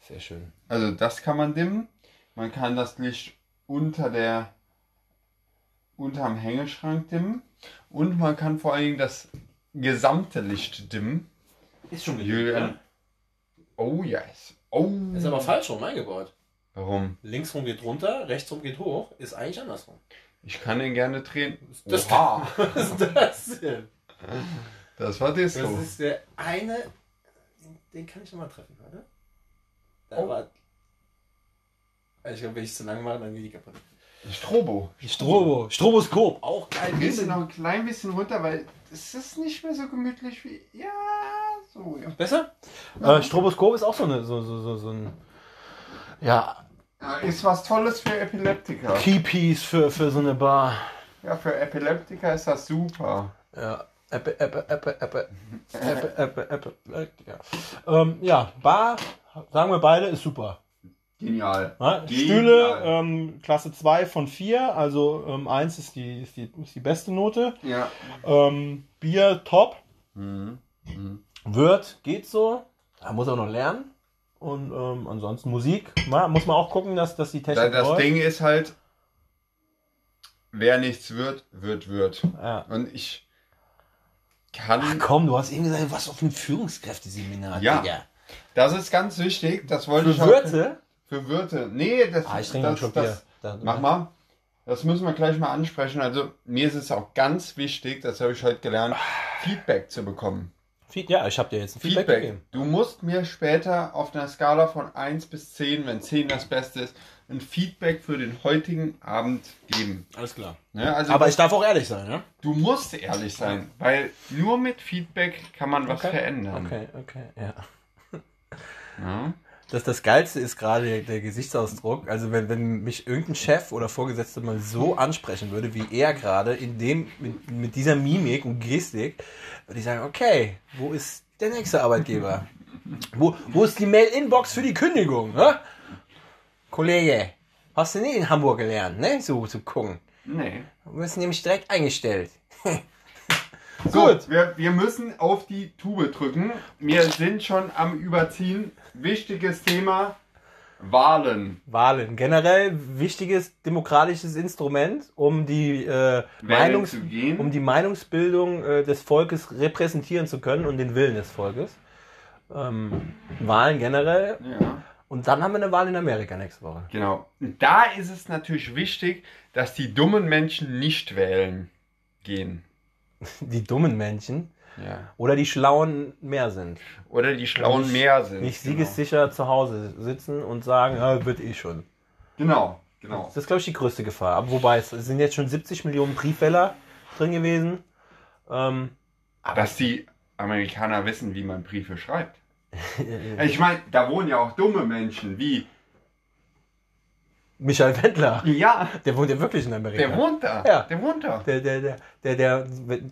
Sehr schön. Also das kann man dimmen. Man kann das Licht unter der unterm Hängeschrank dimmen. Und man kann vor allen Dingen das gesamte Licht dimmen. Ist schon Julian. Oh yes. Oh. Ist aber falsch rum eingebaut. Warum? Links rum geht runter, rechts rum geht hoch. Ist eigentlich andersrum. Ich kann den gerne drehen. Das- Oha. Was ist das denn? Das war Disco. Das ist der eine, den kann ich nochmal treffen, oder? Da Oh. war. Also Ich glaube, wenn ich es zu lange mache, dann geht die kaputt. Strobo. Strobo, Stroboskop, auch geil. Gehst du noch ein klein bisschen runter, weil es ist nicht mehr so gemütlich wie. Ja, so. Ja. Besser? Äh, Stroboskop ist auch so, eine, so, so, so, so ein. Ja, Ja, Ist was Tolles für Epileptiker. Keypiece für, für so eine Bar. Ja, für Epileptiker ist das super. Ja. Eppe, Eppe, Eppe, Eppe, Eppe, Eppe, Eppe, ja. Ähm, ja, Bar, sagen wir beide, ist super. Genial. Ja, Genial. Stühle, ähm, Klasse 2 von 4, also ähm, 1 ist die, ist, die, ist die beste Note. Ja. Ähm, Bier top. Mhm. Wirt geht so. Er muss auch noch lernen. Und ähm, ansonsten Musik. Ma, muss man auch gucken, dass, dass die Da- Technik Das läuft. Ding ist halt, wer nichts wird, wird, wird. Ja. Und ich kann. Ach komm, du hast eben gesagt, was auf ein Führungskräfteseminar, Ja. Digga. Das ist ganz wichtig. Das wollte Für ich auch. Wirte? Für Wirte. Nee, das, Ah, ich trinke einen das, das, Bier. Da- Mach mal. Das müssen wir gleich mal ansprechen. Also mir ist es auch ganz wichtig, das habe ich heute gelernt, Feedback zu bekommen. Feed- Ja, ich habe dir jetzt ein Feedback, Feedback. gegeben. Du musst mir später auf einer Skala von 1 bis 10, wenn 10 das Beste ist, ein Feedback für den heutigen Abend geben. Alles klar. Ne? Also Aber das- ich darf auch ehrlich sein, ne? du musst ehrlich sein, weil nur mit Feedback kann man was Okay. verändern. Okay, okay, ja. Ja? Das, das Geilste ist gerade der, Gesichtsausdruck. Also wenn, wenn mich irgendein Chef oder Vorgesetzter mal so ansprechen würde, wie er gerade, in dem, mit, mit dieser Mimik und Gestik, würde ich sagen, okay, wo ist der nächste Arbeitgeber? Wo, wo ist die Mail-Inbox für die Kündigung? Hä? Kollege, hast du nie in Hamburg gelernt, ne? So zu gucken. Nee. Du wirst nämlich direkt eingestellt. So, Gut. Wir, wir müssen auf die Tube drücken. Wir sind schon am Überziehen. Wichtiges Thema: Wahlen. Wahlen. Generell wichtiges demokratisches Instrument, um die, äh, Meinungs um die Meinungsbildung äh, des Volkes repräsentieren zu können und den Willen des Volkes. Ähm, Wahlen generell. Ja, Und dann haben wir eine Wahl in Amerika nächste Woche. genau. Da ist es natürlich wichtig, dass die dummen Menschen nicht wählen gehen. Die dummen Menschen Ja. oder die Schlauen mehr sind. Oder die Schlauen Nicht- mehr sind. Nicht siegessicher zu Hause sitzen und sagen, ja, wird eh schon. Genau, genau. Das ist, glaube ich, die größte Gefahr. Aber wobei, es sind jetzt schon 70 Millionen Briefwähler drin gewesen. Ähm, Dass die Amerikaner wissen, wie man Briefe schreibt. Ich meine, da wohnen ja auch dumme Menschen, wie. Michael Wendler, Ja, der wohnt ja wirklich in Amerika. der wohnt da. Ja. Der wohnt da. Der, der, der, der, der,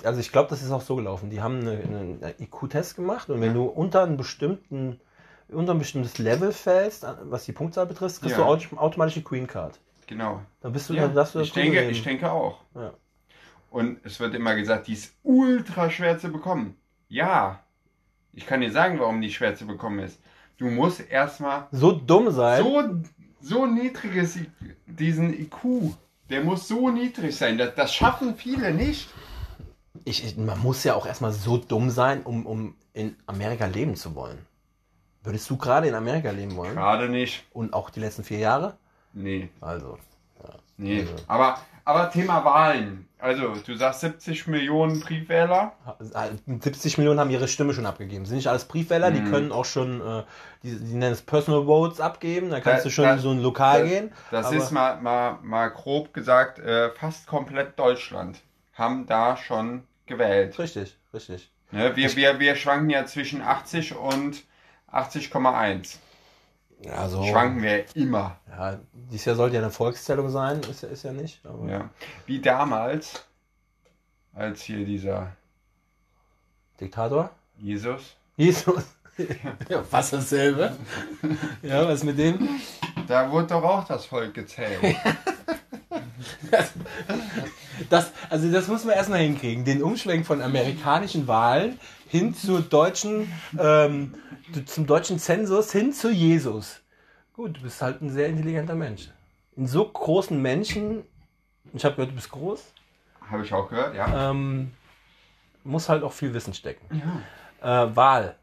also ich glaube, das ist auch so gelaufen. Die haben eine- einen IQ-Test gemacht und wenn du unter einen bestimmten, unter ein bestimmtes Level fällst, was die Punktzahl betrifft, kriegst Ja. du autom- automatisch die Queen Card. Genau. Dann bist du, Ja, dann darfst du ich, das denke, nehmen. ich denke auch. Ja. Und es wird immer gesagt, die ist ultra schwer zu bekommen. Ja, ich kann dir sagen, warum die schwer zu bekommen ist. Du musst erstmal So dumm sein. so, so niedriges, diesen IQ, der muss so niedrig sein. Das, das schaffen viele nicht. Ich, ich, man muss ja auch erstmal so dumm sein, um, um in Amerika leben zu wollen. Würdest du gerade in Amerika leben wollen? Gerade nicht. Und auch die letzten vier Jahre? Nee, Also. Nee. Also. Aber, aber Thema Wahlen. Also, du sagst 70 Millionen Briefwähler. Mit 70 Millionen haben ihre Stimme schon abgegeben. Sind nicht alles Briefwähler, die Mhm. können auch schon, äh, die, die nennen es Personal Votes abgeben. Da kannst Da- du schon da- in so ein Lokal das, gehen. Das ist mal, mal, mal grob gesagt, äh, fast komplett Deutschland haben da schon gewählt. Richtig, richtig. Ne, wir, wir, wir schwanken ja zwischen 80 und 80,1. Ja, so. Schwanken wir immer. Ja, dieses Jahr sollte ja eine Volkszählung sein, ist ja, ist ja nicht. Aber Ja. Wie damals, als hier dieser Diktator? Jesus, Jesus. ja, fast dasselbe. ja, was mit dem? da wurde doch auch das Volk gezählt. Das, also das muss man erstmal hinkriegen. Den Umschwenk von amerikanischen Wahlen hin zur deutschen, ähm, zum deutschen Zensus, hin zu Jesus. Gut, du bist halt ein sehr intelligenter Mensch. In so großen Menschen, ich habe gehört, du bist groß, Habe ich auch gehört, ja. ähm, muss halt auch viel Wissen stecken. Äh, Wahl.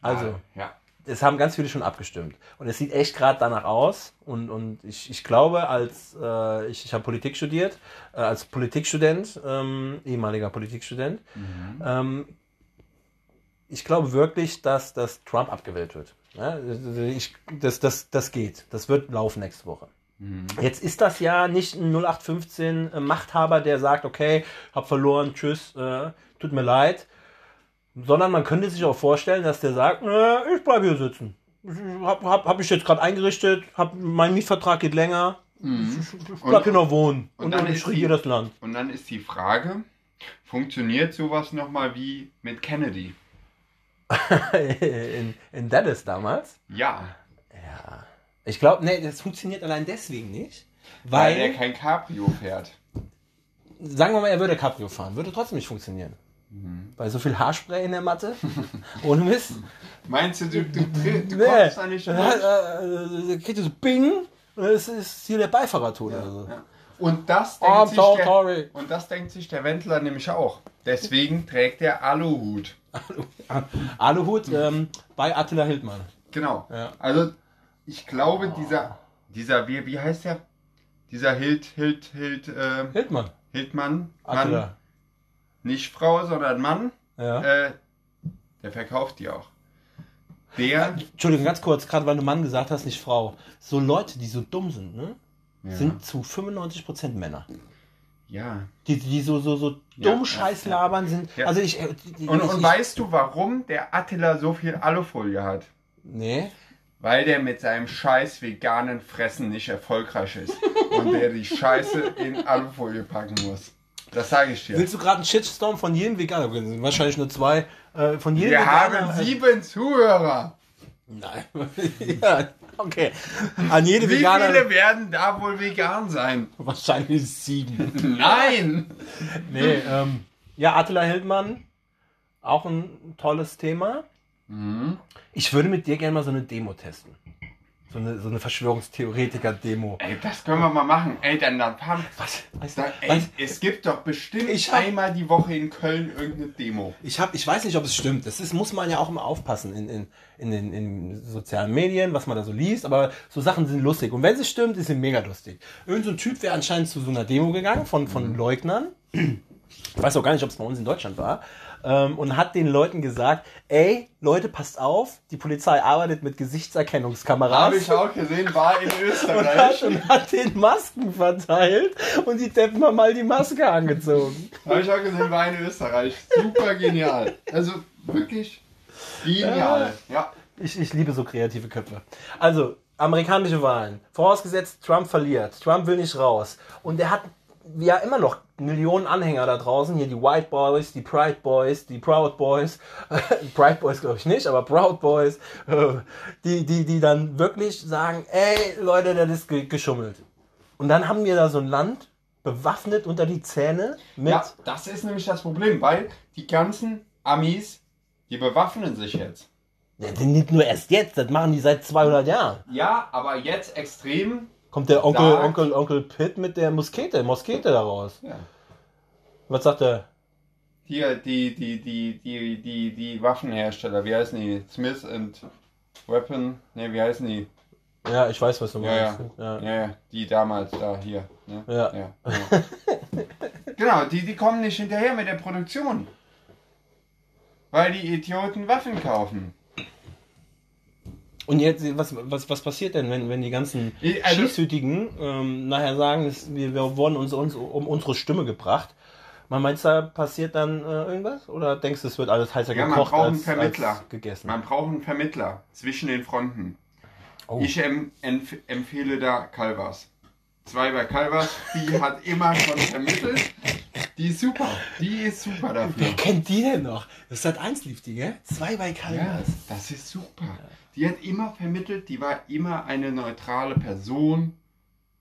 Also, Ja. Es haben ganz viele schon abgestimmt. Und es sieht echt gerade danach aus. Und, und ich, ich glaube, als äh, ich, ich habe Politik studiert, äh, als Politikstudent, ähm, ehemaliger Politikstudent, ähm, ich glaube wirklich, dass, dass Trump abgewählt wird. Ja, ich, das, das, das geht. Das wird laufen nächste Woche. Jetzt ist das ja nicht ein 0815 Machthaber, der sagt, okay, hab verloren, tschüss, äh, tut mir leid. Sondern man könnte sich auch vorstellen, dass der sagt, äh, ich bleibe hier sitzen. Ich hab, hab, hab ich jetzt gerade eingerichtet, hab, mein Mietvertrag geht länger. Ich, ich bleib hier noch wohnen. und Und, dann ich regiere das Land. Und dann ist die Frage, funktioniert sowas nochmal wie mit Kennedy? in, in Dallas damals. Ja, Ich glaube, nee, das funktioniert allein deswegen nicht. weil Weil, er kein Cabrio fährt. sagen wir mal, er würde Cabrio fahren, würde trotzdem nicht funktionieren. Mhm. Weil so viel Haarspray in der Matte, ohne Mist. Meinst du, du, du, du Nee, kommst da nicht durch? äh, kriegt er so Bing und es ist hier der Beifahrer tot. oder so. Ja. Und das, Oh, denkt I'm sich so der, sorry. und das denkt sich der Wendler nämlich auch. Deswegen trägt er Aluhut. Aluhut ähm, bei Attila Hildmann. Genau. Ja. Also ich glaube, dieser, dieser, wie, wie heißt der? Dieser Hild, Hild, Hild, äh, Hildmann. Hildmann, Mann, Attila. Nicht Frau, sondern Mann, Ja. äh, der verkauft die auch. Der, Entschuldigung, ganz kurz, gerade weil du Mann gesagt hast, nicht Frau. So Leute, die so dumm sind, ne? Ja. sind zu 95% Männer. ja. Die, die so, so, so dumm ja, Scheiß labern sind. Also ich. äh, die- Und, und ich, weißt du, warum der Attila so viel Alufolie hat? Nee. Weil der mit seinem scheiß veganen Fressen nicht erfolgreich ist. und der die Scheiße in Alufolie packen muss. Das sage ich dir. Willst du gerade einen Shitstorm von jedem Veganer? Okay, sind Wahrscheinlich nur zwei. Äh, von jedem Wir Veganer. haben sieben Zuhörer. Nein. ja, okay. An jede Wie Veganer. viele werden da wohl vegan sein? Wahrscheinlich sieben. Nein! Nee, ähm, ja, Attila Hildmann, auch ein tolles Thema. Mhm. Ich würde mit dir gerne mal so eine Demo testen. So eine, so eine Verschwörungstheoretiker-Demo. Ey, das können wir mal machen. Ey, dann, dann fahren. Was? Weißt Da, ey, weißt, es gibt doch bestimmt Ich hab- einmal die Woche in Köln irgendeine Demo. ich, hab, ich weiß nicht, ob es stimmt. Das ist, muss man ja auch immer aufpassen in, in, in den in sozialen Medien, was man da so liest. Aber so Sachen sind lustig. Und wenn es stimmt, ist es mega lustig. Irgend so ein Typ wäre anscheinend zu so einer Demo gegangen von, von Leugnern. Ich weiß auch gar nicht, ob es bei uns in Deutschland war. Ähm, und hat den Leuten gesagt, ey, Leute, passt auf, die Polizei arbeitet mit Gesichtserkennungskameras. Habe ich auch gesehen, war in und hat, Österreich. und hat den Masken verteilt und die Deppen haben mal die Maske angezogen. Habe ich auch gesehen, war in Österreich. Super genial. Also wirklich genial. Ja. Ich, ich liebe so kreative Köpfe. Also, amerikanische Wahlen. Vorausgesetzt, Trump verliert. Trump will nicht raus. Und er hat ja immer noch Millionen Anhänger da draußen. Hier die White Boys, die Pride Boys, die Proud Boys. Pride Boys glaube ich nicht, aber Proud Boys. Die, die, die dann wirklich sagen, ey Leute, das ist ge- geschummelt. Und dann haben wir da so ein Land bewaffnet unter die Zähne mit... ja, das ist nämlich das Problem, weil die ganzen Amis, die bewaffnen sich jetzt. Ja, nicht nur erst jetzt, das machen die seit 200 Jahren. Ja, aber jetzt extrem. Kommt der Onkel, Sagt- Onkel, Onkel Pitt mit der Muskete, Moskete da raus. Ja. Was sagt er? Hier, die, die, die, die, die, die Waffenhersteller, wie heißen die? Smith and Weapon? Ne, wie heißen die? Ja, ich weiß, was du Ja, meinst. ja. Ja. Ja, die damals da, hier. Ne? Ja. ja genau. genau, die, die kommen nicht hinterher mit der Produktion. Weil die Idioten Waffen kaufen. Und jetzt, was, was, was passiert denn, wenn, wenn die ganzen also- Schießhütigen ähm, nachher sagen, es, wir, wir wurden uns, uns um unsere Stimme gebracht? Man meinst, da passiert dann äh, irgendwas? Oder denkst du, es wird alles heißer Ja, man gekocht braucht einen als, Vermittler. als gegessen? Man braucht einen Vermittler zwischen den Fronten. Oh. Ich em, empf, empfehle da Calvas. Zwei bei Calvas, die hat immer schon vermittelt. Die ist super. Die ist super dafür. Wer kennt die denn noch? Das hat eins lief die, gell? Zwei bei Ja, Calvas. das ist super. Die hat immer vermittelt, die war immer eine neutrale Person.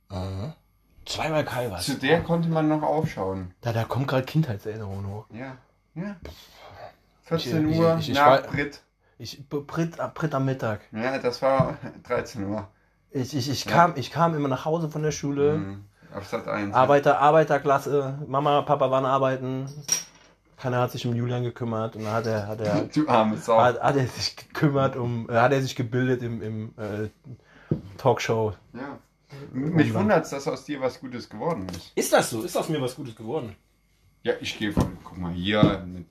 Aha. Zwei bei Calvas. Zu der konnte man noch aufschauen. Da, da kommt gerade Kindheitserinnerungen hoch. Ja, ja. 14 Ich- Uhr ich- ich nach Brit. Ich, Brit, Brit am Mittag. Ja, das war 13 Uhr. Ich, ich, ich, Ja. kam, ich kam immer nach Hause von der Schule. Mhm. Auf Sat 1. Arbeiter, Arbeiterklasse. Mama, Papa waren arbeiten. Keiner hat sich um Julian gekümmert. Und dann hat er, hat er, Du arme Sau. hat, hat er sich gekümmert um, äh, hat er sich gebildet im, im äh, Talkshow. Ja. Mich wundert dass aus dir was Gutes geworden ist. Ist das so? Ist aus mir was Gutes geworden? Ja, ich gehe von, guck mal hier, mit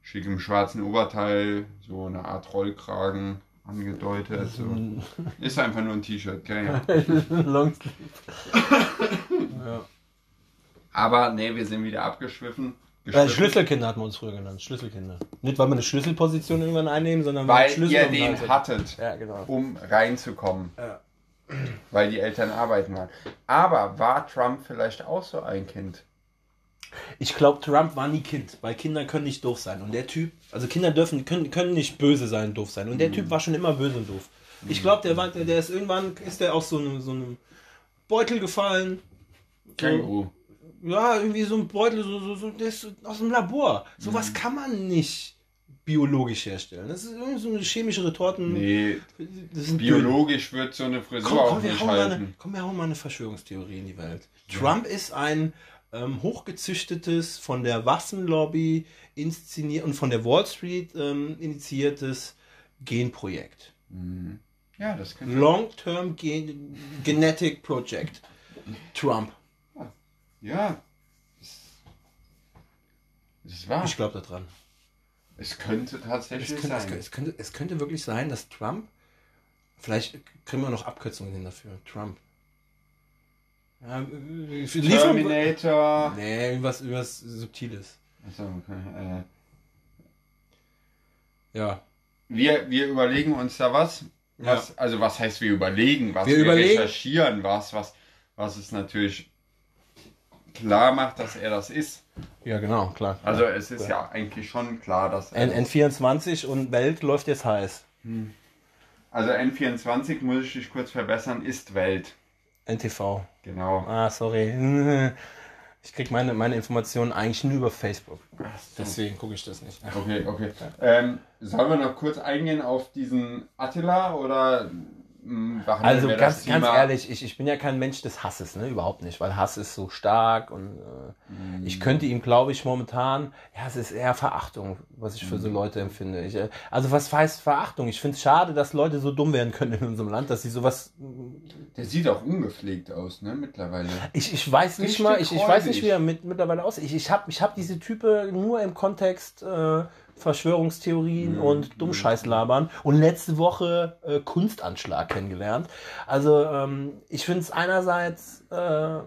schickem schwarzen Oberteil, so eine Art Rollkragen angedeutet. So. Ist einfach nur ein T-Shirt, gell? Ja. Longsleeve. ja. Aber nee, wir sind wieder abgeschwiffen. Äh, Schlüsselkinder hatten wir uns früher genannt. Schlüsselkinder. Nicht, weil wir eine Schlüsselposition irgendwann einnehmen, sondern weil einen Schlüssel ihr den Hals hattet, Ja, genau. um reinzukommen. Ja. Weil die Eltern arbeiten waren. Aber war Trump vielleicht auch so ein Kind? Ich glaube, Trump war nie Kind, weil Kinder können nicht doof sein. Und der Typ, also Kinder dürfen, können, können nicht böse sein und doof sein. Und der Typ war schon immer böse und doof. Ich glaube, der war, der ist irgendwann, ist der aus so einem, so einem Beutel gefallen. Känguru. Ja, irgendwie so ein Beutel, so, so, so, der ist aus dem Labor. Sowas kann man nicht biologisch herstellen. Das ist irgendwie so eine chemische Retorten. Nee, biologisch wird so eine Frisur Komm, auch komm, wir nicht hauen mal eine, halten. komm, wir hauen mal eine Verschwörungstheorie in die Welt. Trump ist ein ähm, hochgezüchtetes, von der Waffenlobby inszeniert und von der Wall Street ähm, initiiertes Genprojekt. Ja, das könnte. Long-Term Gen Genetic Project. Trump. Ja. Das, das ist wahr. Ich glaube daran. es könnte Es tatsächlich könnte, es, sein. könnte, es, könnte, es könnte wirklich sein, dass Trump, vielleicht kriegen wir noch Abkürzungen hin dafür. Trump. Ja, Terminator. Nee, irgendwas, irgendwas Subtiles. Achso, okay. Äh, Ja. wir, wir überlegen uns da was. was Also was heißt wir überlegen was? Wir Wir, überlegen- recherchieren was, was, was es natürlich klar macht, dass er das ist. Ja, genau, klar. Also es ist ja eigentlich schon klar, dass er N N24 und Welt läuft jetzt heiß. Also N24, muss ich dich kurz verbessern, ist Welt. NTV. Genau. Ah, sorry. Ich krieg meine, meine Informationen eigentlich nur über Facebook. Deswegen gucke ich das nicht. Okay, okay. Ähm, sollen wir noch kurz eingehen auf diesen Attila oder Also wir ganz, ganz ehrlich, ich, ich bin ja kein Mensch des Hasses, ne? Überhaupt nicht, weil Hass ist so stark und äh, ich könnte ihm, glaube ich, momentan, ja, es ist eher Verachtung, was ich für so Leute empfinde. Ich, äh, also was heißt Verachtung? Ich finde es schade, dass Leute so dumm werden können in unserem Land, dass sie sowas Der sieht auch ungepflegt aus, ne, mittlerweile. Ich, ich weiß nicht mal, ich, ich weiß nicht, wie er mit, mittlerweile aussieht. Ich, ich habe ich hab diese Type nur im Kontext äh, Verschwörungstheorien Mhm. und Dummscheißlabern und letzte Woche äh, Kunstanschlag kennengelernt. Also ähm, ich finde es einerseits äh,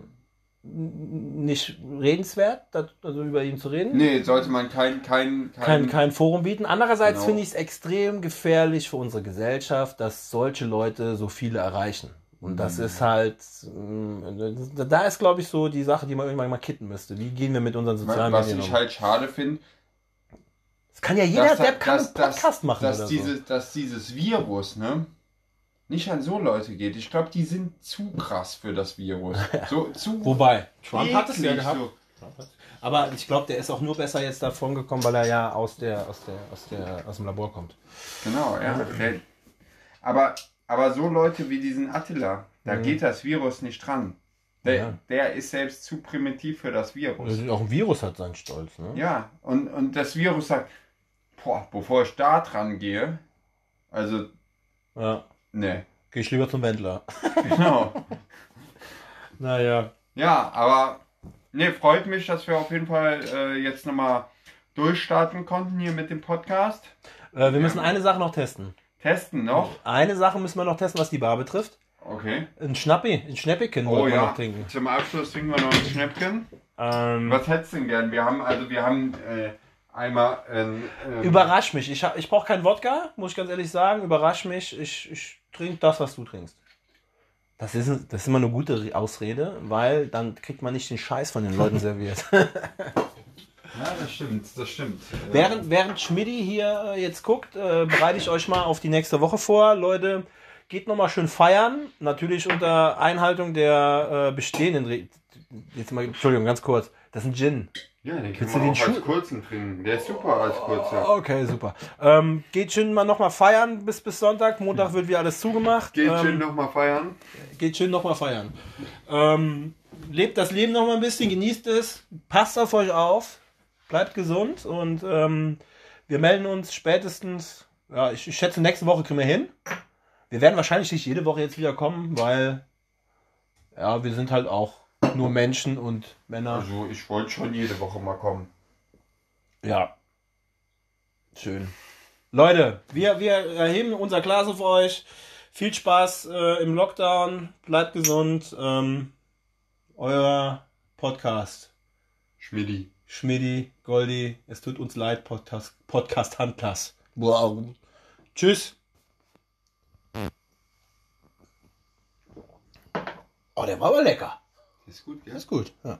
nicht redenswert, dat, also über ihn zu reden. Nee, sollte man kein, kein, kein, Kein, kein Forum bieten. Andererseits Genau. finde ich es extrem gefährlich für unsere Gesellschaft, dass solche Leute so viele erreichen. Und das Mhm. ist halt, mh, da ist, glaube ich, so die Sache, die man irgendwann mal kitten müsste. Wie gehen wir mit unseren sozialen was Medien ich um? halt schade finde, das kann ja jeder, dass, der kann dass, einen Podcast dass, machen dass, oder dieses, dass dieses Virus, ne, nicht an so Leute geht. Ich glaube, die sind zu krass für das Virus. So, zu so. Wobei, Trump hat es ja gehabt. so. Aber ich glaube, der ist auch nur besser jetzt davon gekommen, weil er ja aus der, aus der, aus der, aus dem Labor kommt. Genau, ja. Der, aber, aber so Leute wie diesen Attila, da geht das Virus nicht dran. Der, Ja. der ist selbst zu primitiv für das Virus. Auch ein Virus hat seinen Stolz, ne? Ja, und, und das Virus sagt, boah, bevor ich da dran gehe, also, Ja. ne, Gehe ich lieber zum Wendler. genau. Naja. Ja, aber ne, freut mich, dass wir auf jeden Fall äh, jetzt nochmal durchstarten konnten hier mit dem Podcast. Äh, wir müssen eine Sache noch testen. Testen noch. Eine Sache müssen wir noch testen, was die Bar betrifft. Okay. Ein Schnappi, ein Schnäppiken Oh ja. noch trinken. Zum Abschluss trinken wir noch ein Schnäppchen. Ähm, Was hättest du denn gern? Wir haben also wir haben äh, einmal ein ähm, überrasch mich. Ich, ich brauche keinen Wodka, muss ich ganz ehrlich sagen. Überrasch mich. Ich, ich trinke das, was du trinkst. Das ist, das ist immer eine gute Ausrede, weil dann kriegt man nicht den Scheiß von den Leuten serviert. Ja, das stimmt, das stimmt. während, während Schmidti hier äh, jetzt guckt, äh, bereite ich euch mal auf die nächste Woche vor. Leute, geht nochmal schön feiern. Natürlich unter Einhaltung der äh, bestehenden Re Jetzt mal, Entschuldigung, ganz kurz. Das ist ein Gin. Ja, den können du den auch als kurzen trinken. Der ist super als kurzer. Okay, super. Ähm, geht schön mal nochmal feiern bis, bis Sonntag. Montag wird wieder alles zugemacht. Geht ähm, schön nochmal feiern. geht schön nochmal feiern. Ähm, lebt das Leben nochmal ein bisschen, genießt es, passt auf euch auf, bleibt gesund und ähm, wir melden uns spätestens, ja, ich, ich schätze, nächste Woche kriegen wir hin. Wir werden wahrscheinlich nicht jede Woche jetzt wieder kommen, weil ja, wir sind halt auch nur Menschen und Männer. Also ich wollte schon jede Woche mal kommen. Ja. Schön. Leute, wir, wir erheben unser Glas auf euch. Viel Spaß äh, im Lockdown. Bleibt gesund. Ähm, euer Podcast. Schmidti. Schmidti, Goldi, es tut uns leid, Podcast, Podcast Handpass. Wow. Tschüss. Oh, der war aber lecker. Ist gut, gell? Ist gut. Ja.